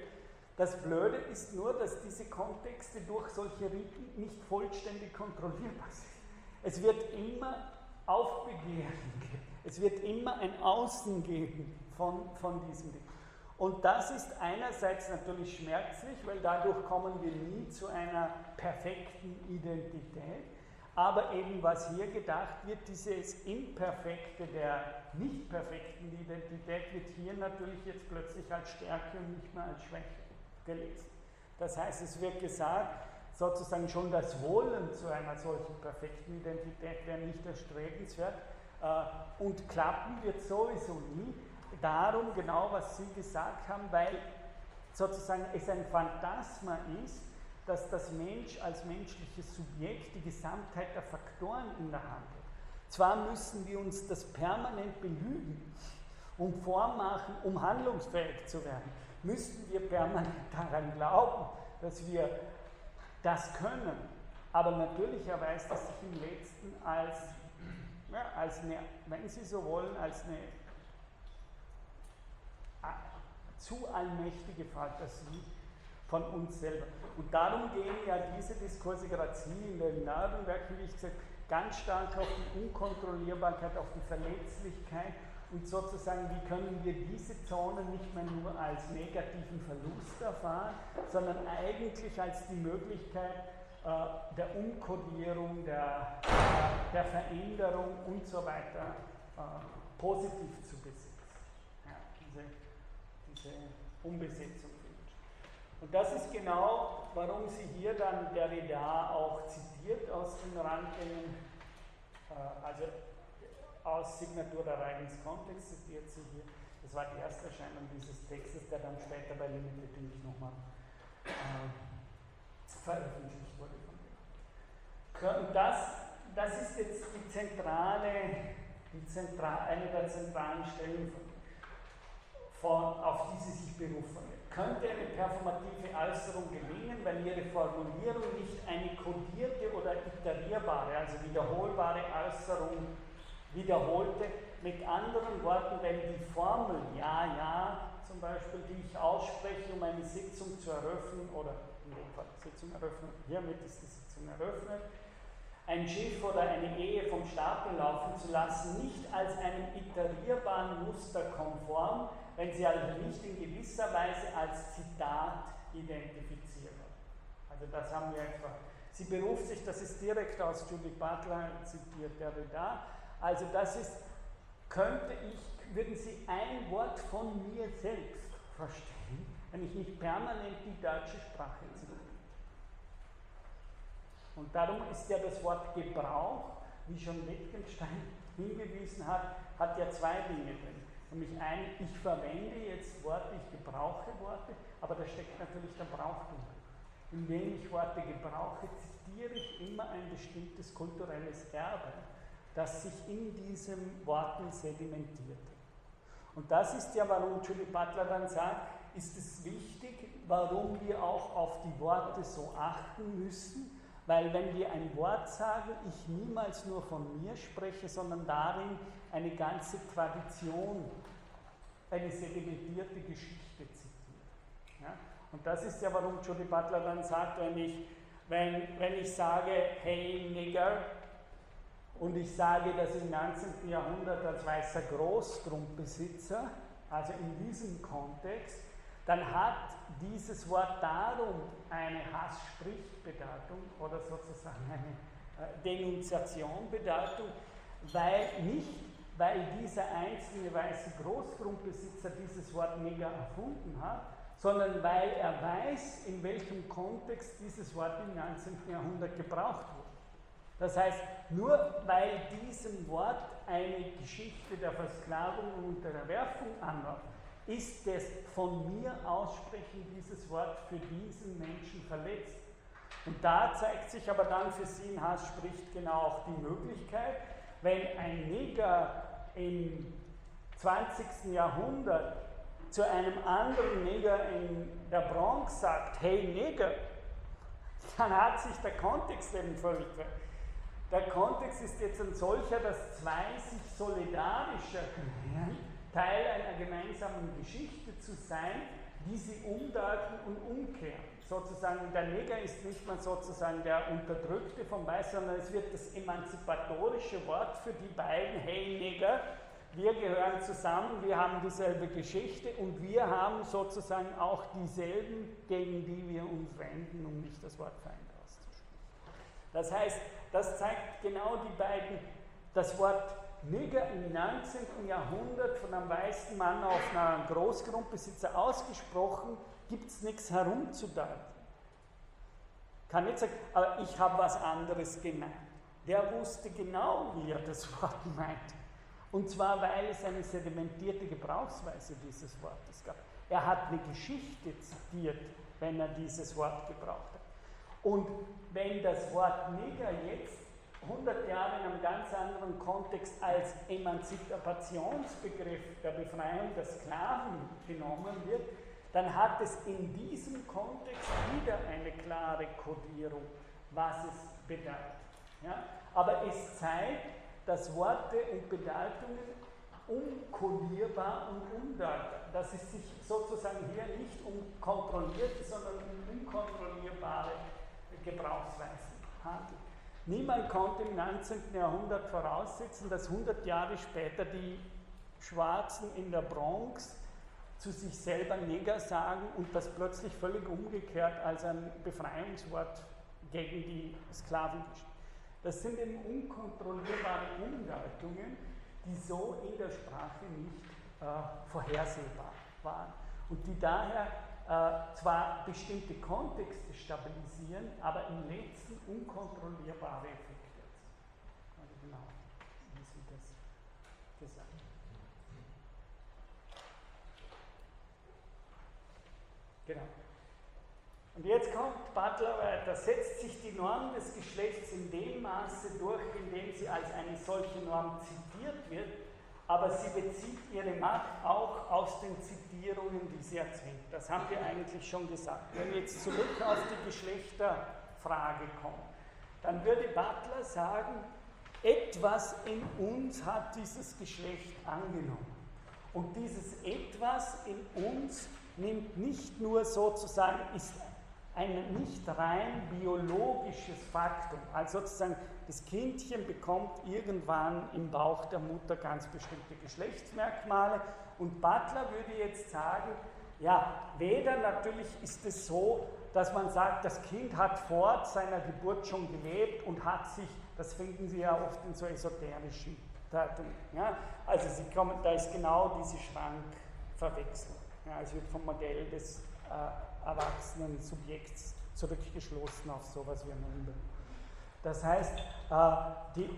Das Blöde ist nur, dass diese Kontexte durch solche Riten nicht vollständig kontrollierbar sind. Es wird immer Aufbegehren geben. Es wird immer ein Außen geben von, von diesem Ding. Und das ist einerseits natürlich schmerzlich, weil dadurch kommen wir nie zu einer perfekten Identität. Aber eben was hier gedacht wird, dieses Imperfekte der nicht perfekten Identität wird hier natürlich jetzt plötzlich als Stärke und nicht mehr als Schwäche gelesen. Das heißt, es wird gesagt, sozusagen schon das Wollen zu einer solchen perfekten Identität wäre nicht erstrebenswert äh, und klappen wird sowieso nie. Darum genau, was Sie gesagt haben, weil sozusagen es ein Phantasma ist, dass das Mensch als menschliches Subjekt die Gesamtheit der Faktoren in der Hand hat. Zwar müssen wir uns das permanent belügen und vormachen, um handlungsfähig zu werden, müssten wir permanent daran glauben, dass wir das können. Aber natürlich erweist es sich im letzten als, ja, als eine, wenn Sie so wollen, als eine zu allmächtige Fantasie von uns selber. Und darum gehen ja diese Diskurse gerade Sie in den Nürnberg, wie ich gesagt ganz stark auf die Unkontrollierbarkeit, auf die Verletzlichkeit und sozusagen, wie können wir diese Zonen nicht mehr nur als negativen Verlust erfahren, sondern eigentlich als die Möglichkeit äh, der Umkodierung, der, der Veränderung und so weiter äh, positiv zu besitzen. Diese, diese Umbesetzung. Und das ist genau, warum sie hier dann Derrida auch zitiert aus den Randgängen, äh, also aus Signatur der Reibungskontext zitiert sie hier. Das war die erste Erscheinung dieses Textes, der dann später bei Limited English nochmal äh, veröffentlicht wurde. Und das, das ist jetzt die zentrale, die zentral, eine der zentralen Stellen, von, auf die sie sich berufen könnte eine performative Äußerung gelingen, wenn ihre Formulierung nicht eine kodierte oder iterierbare, also wiederholbare Äußerung wiederholte. Mit anderen Worten, wenn die Formel Ja, Ja zum Beispiel, die ich ausspreche, um eine Sitzung zu eröffnen, oder in dem Fall Sitzung eröffnen, hiermit ist die Sitzung eröffnet, ein Schiff oder eine Ehe vom Stapel laufen zu lassen, nicht als einem iterierbaren Muster konform, wenn sie also nicht in gewisser Weise als Zitat identifizierbar. Also das haben wir etwa. Sie beruft sich, das ist direkt aus Julie Butler zitiert, Derrida. Also das ist, könnte ich, würden Sie ein Wort von mir selbst verstehen, wenn ich nicht permanent die deutsche Sprache zitiere. Und darum ist ja das Wort Gebrauch, wie schon Wittgenstein hingewiesen hat, hat ja zwei Dinge drin. Nämlich ein, ich verwende jetzt Worte, ich gebrauche Worte, aber da steckt natürlich der Brauchtum. Indem ich Worte gebrauche, zitiere ich immer ein bestimmtes kulturelles Erbe, das sich in diesen Worten sedimentiert. Und das ist ja, warum Julie Butler dann sagt, ist es wichtig, warum wir auch auf die Worte so achten müssen, weil wenn wir ein Wort sagen, ich niemals nur von mir spreche, sondern darin eine ganze Tradition, eine sedimentierte Geschichte zitiert. Ja? Und das ist ja, warum Jody Butler dann sagt, wenn ich, wenn, wenn ich sage, hey Nigger, und ich sage das im 19. Jahrhundert als weißer Großgrundbesitzer, also in diesem Kontext, dann hat dieses Wort darum eine Hass-Sprich-Bedeutung oder sozusagen eine äh, Denunziation-Bedeutung, weil nicht, weil dieser einzelne weiße Großgrundbesitzer dieses Wort mega erfunden hat, sondern weil er weiß, in welchem Kontext dieses Wort im 19. Jahrhundert gebraucht wurde. Das heißt, nur weil diesem Wort eine Geschichte der Versklavung und Unterwerfung anläuft, ist es von mir aussprechen dieses Wort für diesen Menschen verletzt. Und da zeigt sich aber dann für sie in Hass spricht genau auch die Möglichkeit, wenn ein Neger im 20. Jahrhundert zu einem anderen Neger in der Bronx sagt, hey Neger, dann hat sich der Kontext eben völlig verändert. Der Kontext ist jetzt ein solcher, dass zwei sich solidarisch erklären, Teil einer gemeinsamen Geschichte zu sein, die sie umdeuten und umkehren. Sozusagen, der Neger ist nicht mehr sozusagen der Unterdrückte vom Weiß, sondern es wird das emanzipatorische Wort für die beiden, hey Neger, wir gehören zusammen, wir haben dieselbe Geschichte und wir haben sozusagen auch dieselben, gegen die wir uns wenden, um nicht das Wort Feind auszusprechen. Das heißt, das zeigt genau die beiden, das Wort Neger im 19. Jahrhundert von einem weißen Mann auf einen Großgrundbesitzer ausgesprochen, gibt es nichts herumzudeuten. Kann nicht sagen, aber ich habe was anderes gemeint. Der wusste genau, wie er das Wort meint. Und zwar, weil es eine sedimentierte Gebrauchsweise dieses Wortes gab. Er hat eine Geschichte zitiert, wenn er dieses Wort gebraucht hat. Und wenn das Wort Neger jetzt 100 Jahre in einem ganz anderen Kontext als Emanzipationsbegriff der Befreiung der Sklaven genommen wird, dann hat es in diesem Kontext wieder eine klare Kodierung, was es bedeutet. Ja? Aber es zeigt, dass Worte und Bedeutungen unkodierbar und undeutbar, dass es sich sozusagen hier nicht um kontrollierte, sondern um unkontrollierbare Gebrauchsweisen handelt. Niemand konnte im 19. Jahrhundert voraussetzen, dass 100 Jahre später die Schwarzen in der Bronx zu sich selber Neger sagen und das plötzlich völlig umgekehrt als ein Befreiungswort gegen die Sklaven. Das sind eben unkontrollierbare Umdeutungen, die so in der Sprache nicht äh, vorhersehbar waren und die daher äh, zwar bestimmte Kontexte stabilisieren, aber im letzten unkontrollierbare Effekte. Also genau, wie Sie das gesagt haben. Genau. Und jetzt kommt Butler weiter, setzt sich die Norm des Geschlechts in dem Maße durch, in dem sie als eine solche Norm zitiert wird, aber sie bezieht ihre Macht auch aus den Zitierungen, die sie erzwingt. Das haben wir eigentlich schon gesagt. Wenn wir jetzt zurück auf die Geschlechterfrage kommen, dann würde Butler sagen, etwas in uns hat dieses Geschlecht angenommen. Und dieses etwas in uns nimmt nicht nur sozusagen, ist ein nicht rein biologisches Faktum. Also sozusagen, das Kindchen bekommt irgendwann im Bauch der Mutter ganz bestimmte Geschlechtsmerkmale. Und Butler würde jetzt sagen, ja, weder natürlich ist es so, dass man sagt, das Kind hat vor seiner Geburt schon gelebt und hat sich, das finden Sie ja oft in so esoterischen Datungen. Ja? Also Sie kommen, da ist genau diese Schrankverwechslung. Ja, es wird vom Modell des äh, erwachsenen Subjekts zurückgeschlossen auf sowas wie ein Wunder. Das heißt, äh, die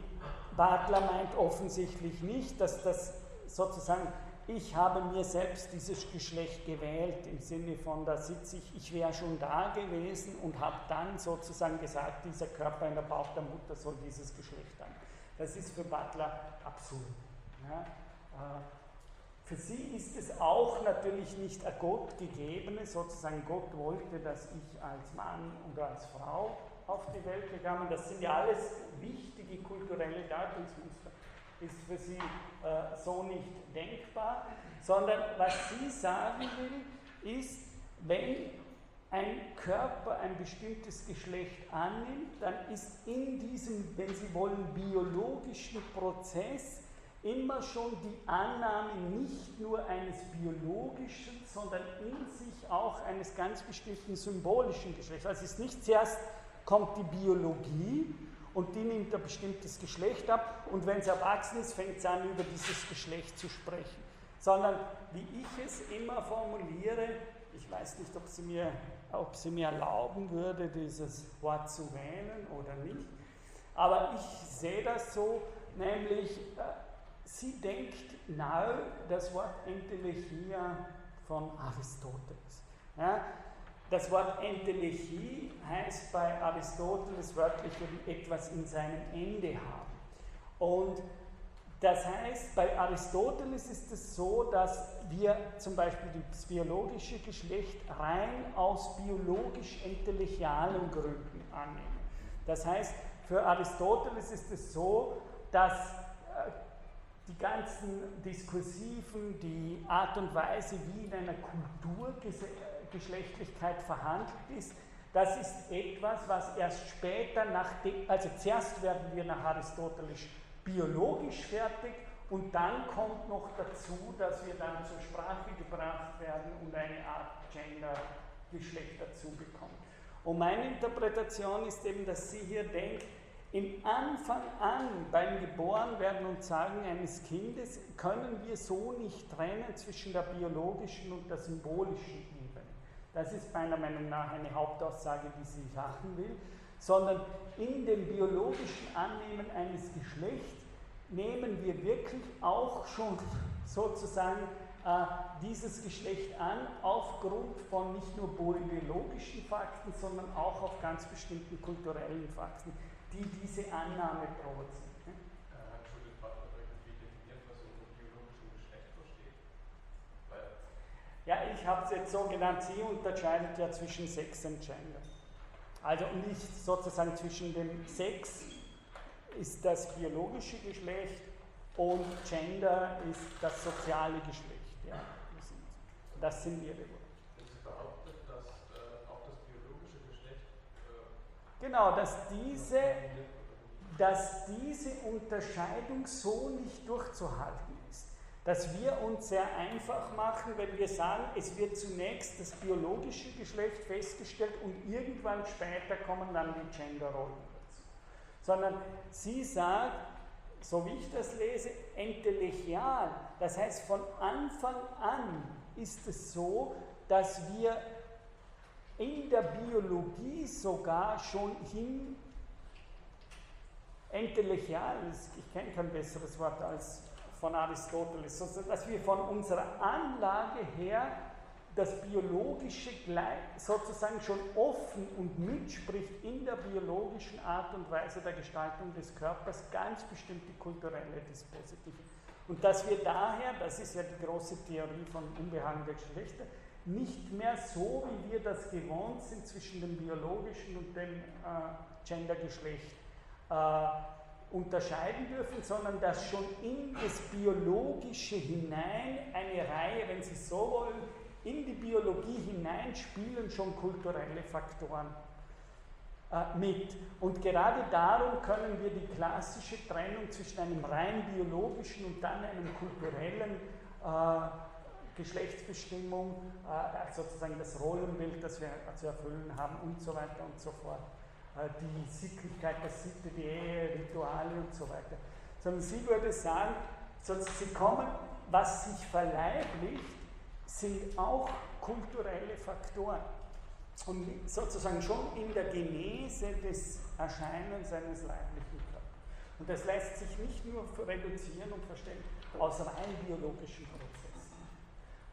Butler meint offensichtlich nicht, dass das sozusagen, ich habe mir selbst dieses Geschlecht gewählt, im Sinne von, da sitze ich, ich wäre schon da gewesen und habe dann sozusagen gesagt, dieser Körper in der Bauch der Mutter soll dieses Geschlecht haben. Das ist für Butler absurd. Ja? Äh, für sie ist es auch natürlich nicht ein Gott gegebenes, sozusagen Gott wollte, dass ich als Mann oder als Frau auf die Welt gegangen. Das sind ja alles wichtige kulturelle Deutungsmuster. Ist für sie äh, so nicht denkbar, sondern was sie sagen will, ist, wenn ein Körper ein bestimmtes Geschlecht annimmt, dann ist in diesem, wenn Sie wollen, biologischen Prozess immer schon die Annahme nicht nur eines biologischen, sondern in sich auch eines ganz bestimmten symbolischen Geschlechts. Also es ist nicht zuerst kommt die Biologie und die nimmt ein bestimmtes Geschlecht ab und wenn es erwachsen ist, fängt es an, über dieses Geschlecht zu sprechen. Sondern wie ich es immer formuliere, ich weiß nicht, ob sie mir, ob sie mir erlauben würde, dieses Wort zu wählen oder nicht, aber ich sehe das so, nämlich äh, Sie denkt nahe das Wort Entelechia von Aristoteles. Ja, das Wort Entelechie heißt bei Aristoteles wörtlich etwas in seinem Ende haben. Und das heißt, bei Aristoteles ist es so, dass wir zum Beispiel das biologische Geschlecht rein aus biologisch-entelechialen Gründen annehmen. Das heißt, für Aristoteles ist es so, dass die ganzen Diskursiven, die Art und Weise, wie in einer Kultur Geschlechtlichkeit verhandelt ist, das ist etwas, was erst später, nach also zuerst werden wir nach Aristoteles biologisch fertig und dann kommt noch dazu, dass wir dann zur Sprache gebracht werden und eine Art Gender-Geschlecht dazu bekommen. Und meine Interpretation ist eben, dass sie hier denkt, im Anfang an, beim Geborenwerden und Sagen eines Kindes, können wir so nicht trennen zwischen der biologischen und der symbolischen Ebene. Das ist meiner Meinung nach eine Hauptaussage, die sie machen will, sondern in dem biologischen Annehmen eines Geschlechts nehmen wir wirklich auch schon sozusagen äh, dieses Geschlecht an, aufgrund von nicht nur biologischen Fakten, sondern auch auf ganz bestimmten kulturellen Fakten die diese Annahme provozieren. Ja, ich habe es jetzt so genannt, sie unterscheidet ja zwischen Sex und Gender. Also nicht sozusagen zwischen dem Sex ist das biologische Geschlecht und Gender ist das soziale Geschlecht. Ja. Das sind ihre Worte. Wenn Sie behauptet, dass äh, auch das biologische Geschlecht. Äh, genau, dass diese, dass diese Unterscheidung so nicht durchzuhalten ist. Dass wir uns sehr einfach machen, wenn wir sagen, es wird zunächst das biologische Geschlecht festgestellt und irgendwann später kommen dann die Genderrollen dazu. Sondern sie sagt, so wie ich das lese, entelechial, das heißt von Anfang an ist es so, dass wir in der Biologie sogar schon hin, entelechial, ich kenne kein besseres Wort als von Aristoteles, dass wir von unserer Anlage her das Biologische sozusagen schon offen und mitspricht in der biologischen Art und Weise der Gestaltung des Körpers ganz bestimmte kulturelle Dispositive. Und dass wir daher, das ist ja die große Theorie von Unbehagen der Geschlechter, nicht mehr so, wie wir das gewohnt sind zwischen dem biologischen und dem äh, Gendergeschlecht, äh, unterscheiden dürfen, sondern dass schon in das Biologische hinein eine Reihe, wenn Sie so wollen, in die Biologie hinein spielen schon kulturelle Faktoren äh, mit. Und gerade darum können wir die klassische Trennung zwischen einem rein biologischen und dann einem kulturellen äh, Geschlechtsbestimmung, äh, sozusagen das Rollenbild, das wir zu erfüllen haben und so weiter und so fort, äh, die Sittlichkeit der Sitte, die Ehe, Rituale und so weiter. Sondern sie würde sagen, sie kommen, was sich verleiblicht, sind auch kulturelle Faktoren und sozusagen schon in der Genese des Erscheinens eines leiblichen Körpers. Und das lässt sich nicht nur reduzieren und verstehen aus rein biologischen Prozessen.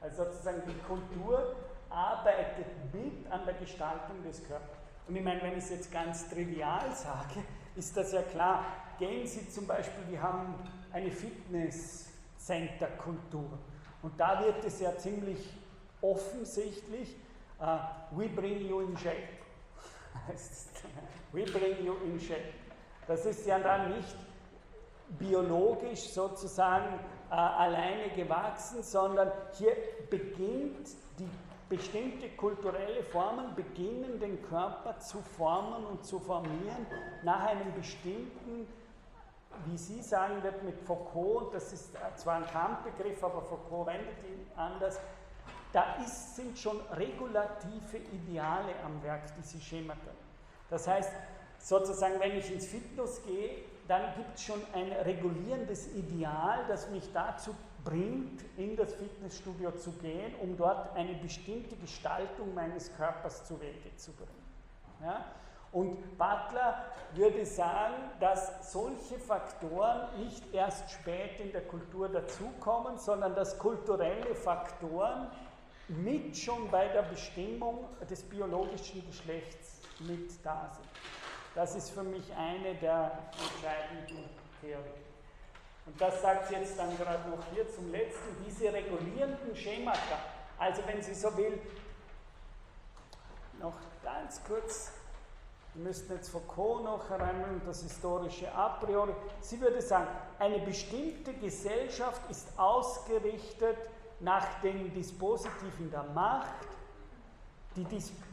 Also sozusagen die Kultur arbeitet mit an der Gestaltung des Körpers. Und ich meine, wenn ich es jetzt ganz trivial sage, ist das ja klar. Gehen Sie zum Beispiel, wir haben eine Fitness-Center-Kultur. Und da wird es ja ziemlich offensichtlich, uh, we bring you in shape. we bring you in shape. Das ist ja dann nicht biologisch sozusagen äh, alleine gewachsen, sondern hier beginnt die bestimmte kulturelle Formen beginnen den Körper zu formen und zu formieren nach einem bestimmten wie Sie sagen wird mit Foucault, das ist zwar ein Kampfbegriff, aber Foucault wendet ihn anders, da ist, sind schon regulative Ideale am Werk, die Sie schemata. Das heißt, sozusagen, wenn ich ins Fitness gehe, dann gibt es schon ein regulierendes Ideal, das mich dazu bringt, in das Fitnessstudio zu gehen, um dort eine bestimmte Gestaltung meines Körpers zu Wege zu bringen. Ja? Und Butler würde sagen, dass solche Faktoren nicht erst spät in der Kultur dazukommen, sondern dass kulturelle Faktoren mit schon bei der Bestimmung des biologischen Geschlechts mit da sind. Das ist für mich eine der entscheidenden Theorien. Und das sagt sie jetzt dann gerade noch hier zum letzten, diese regulierenden Schemata. Also wenn Sie so will, noch ganz kurz wir müssten jetzt Foucault noch herannehmen, das historische A priori. Sie würde sagen, eine bestimmte Gesellschaft ist ausgerichtet nach den Dispositiven der Macht. Die,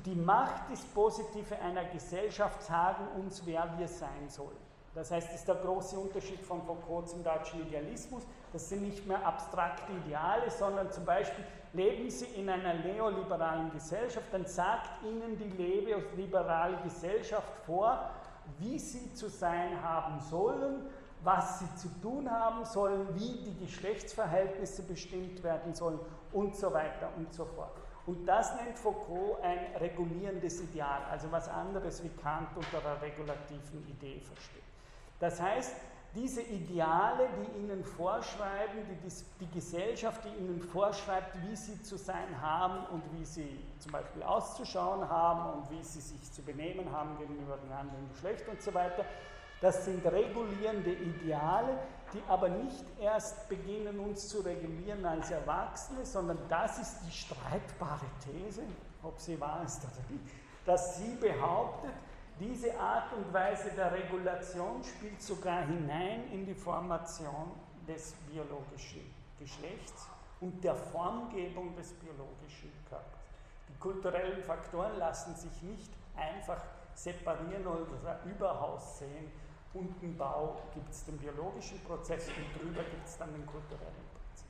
die Machtdispositive einer Gesellschaft sagen uns, wer wir sein sollen. Das heißt, das ist der große Unterschied von Foucault zum deutschen Idealismus. Das sind nicht mehr abstrakte Ideale, sondern zum Beispiel leben Sie in einer neoliberalen Gesellschaft, dann sagt Ihnen die neoliberale Gesellschaft vor, wie Sie zu sein haben sollen, was Sie zu tun haben sollen, wie die Geschlechtsverhältnisse bestimmt werden sollen und so weiter und so fort. Und das nennt Foucault ein regulierendes Ideal, also was anderes wie Kant unter der regulativen Idee versteht. Das heißt, diese Ideale, die ihnen vorschreiben, die, die, Gesellschaft, die ihnen vorschreibt, wie sie zu sein haben und wie sie zum Beispiel auszuschauen haben und wie sie sich zu benehmen haben gegenüber dem anderen Geschlecht und so weiter, das sind regulierende Ideale, die aber nicht erst beginnen, uns zu regulieren als Erwachsene, sondern das ist die streitbare These, ob sie wahr ist oder nicht, dass sie behauptet, diese Art und Weise der Regulation spielt sogar hinein in die Formation des biologischen Geschlechts und der Formgebung des biologischen Körpers. Die kulturellen Faktoren lassen sich nicht einfach separieren oder überaus sehen. Unten Bau gibt es den biologischen Prozess und drüber gibt es dann den kulturellen Prozess.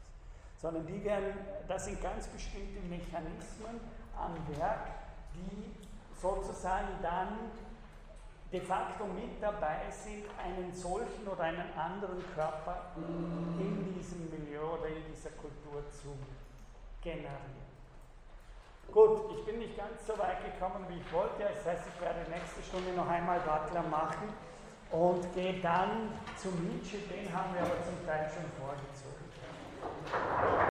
Sondern die werden, das sind ganz bestimmte Mechanismen am Werk, die sozusagen dann de facto mit dabei sind, einen solchen oder einen anderen Körper in diesem Milieu oder in dieser Kultur zu generieren. Gut, ich bin nicht ganz so weit gekommen, wie ich wollte. Das heißt, ich werde nächste Stunde noch einmal Butler machen und gehe dann zu Nietzsche. Den haben wir aber zum Teil schon vorgezogen.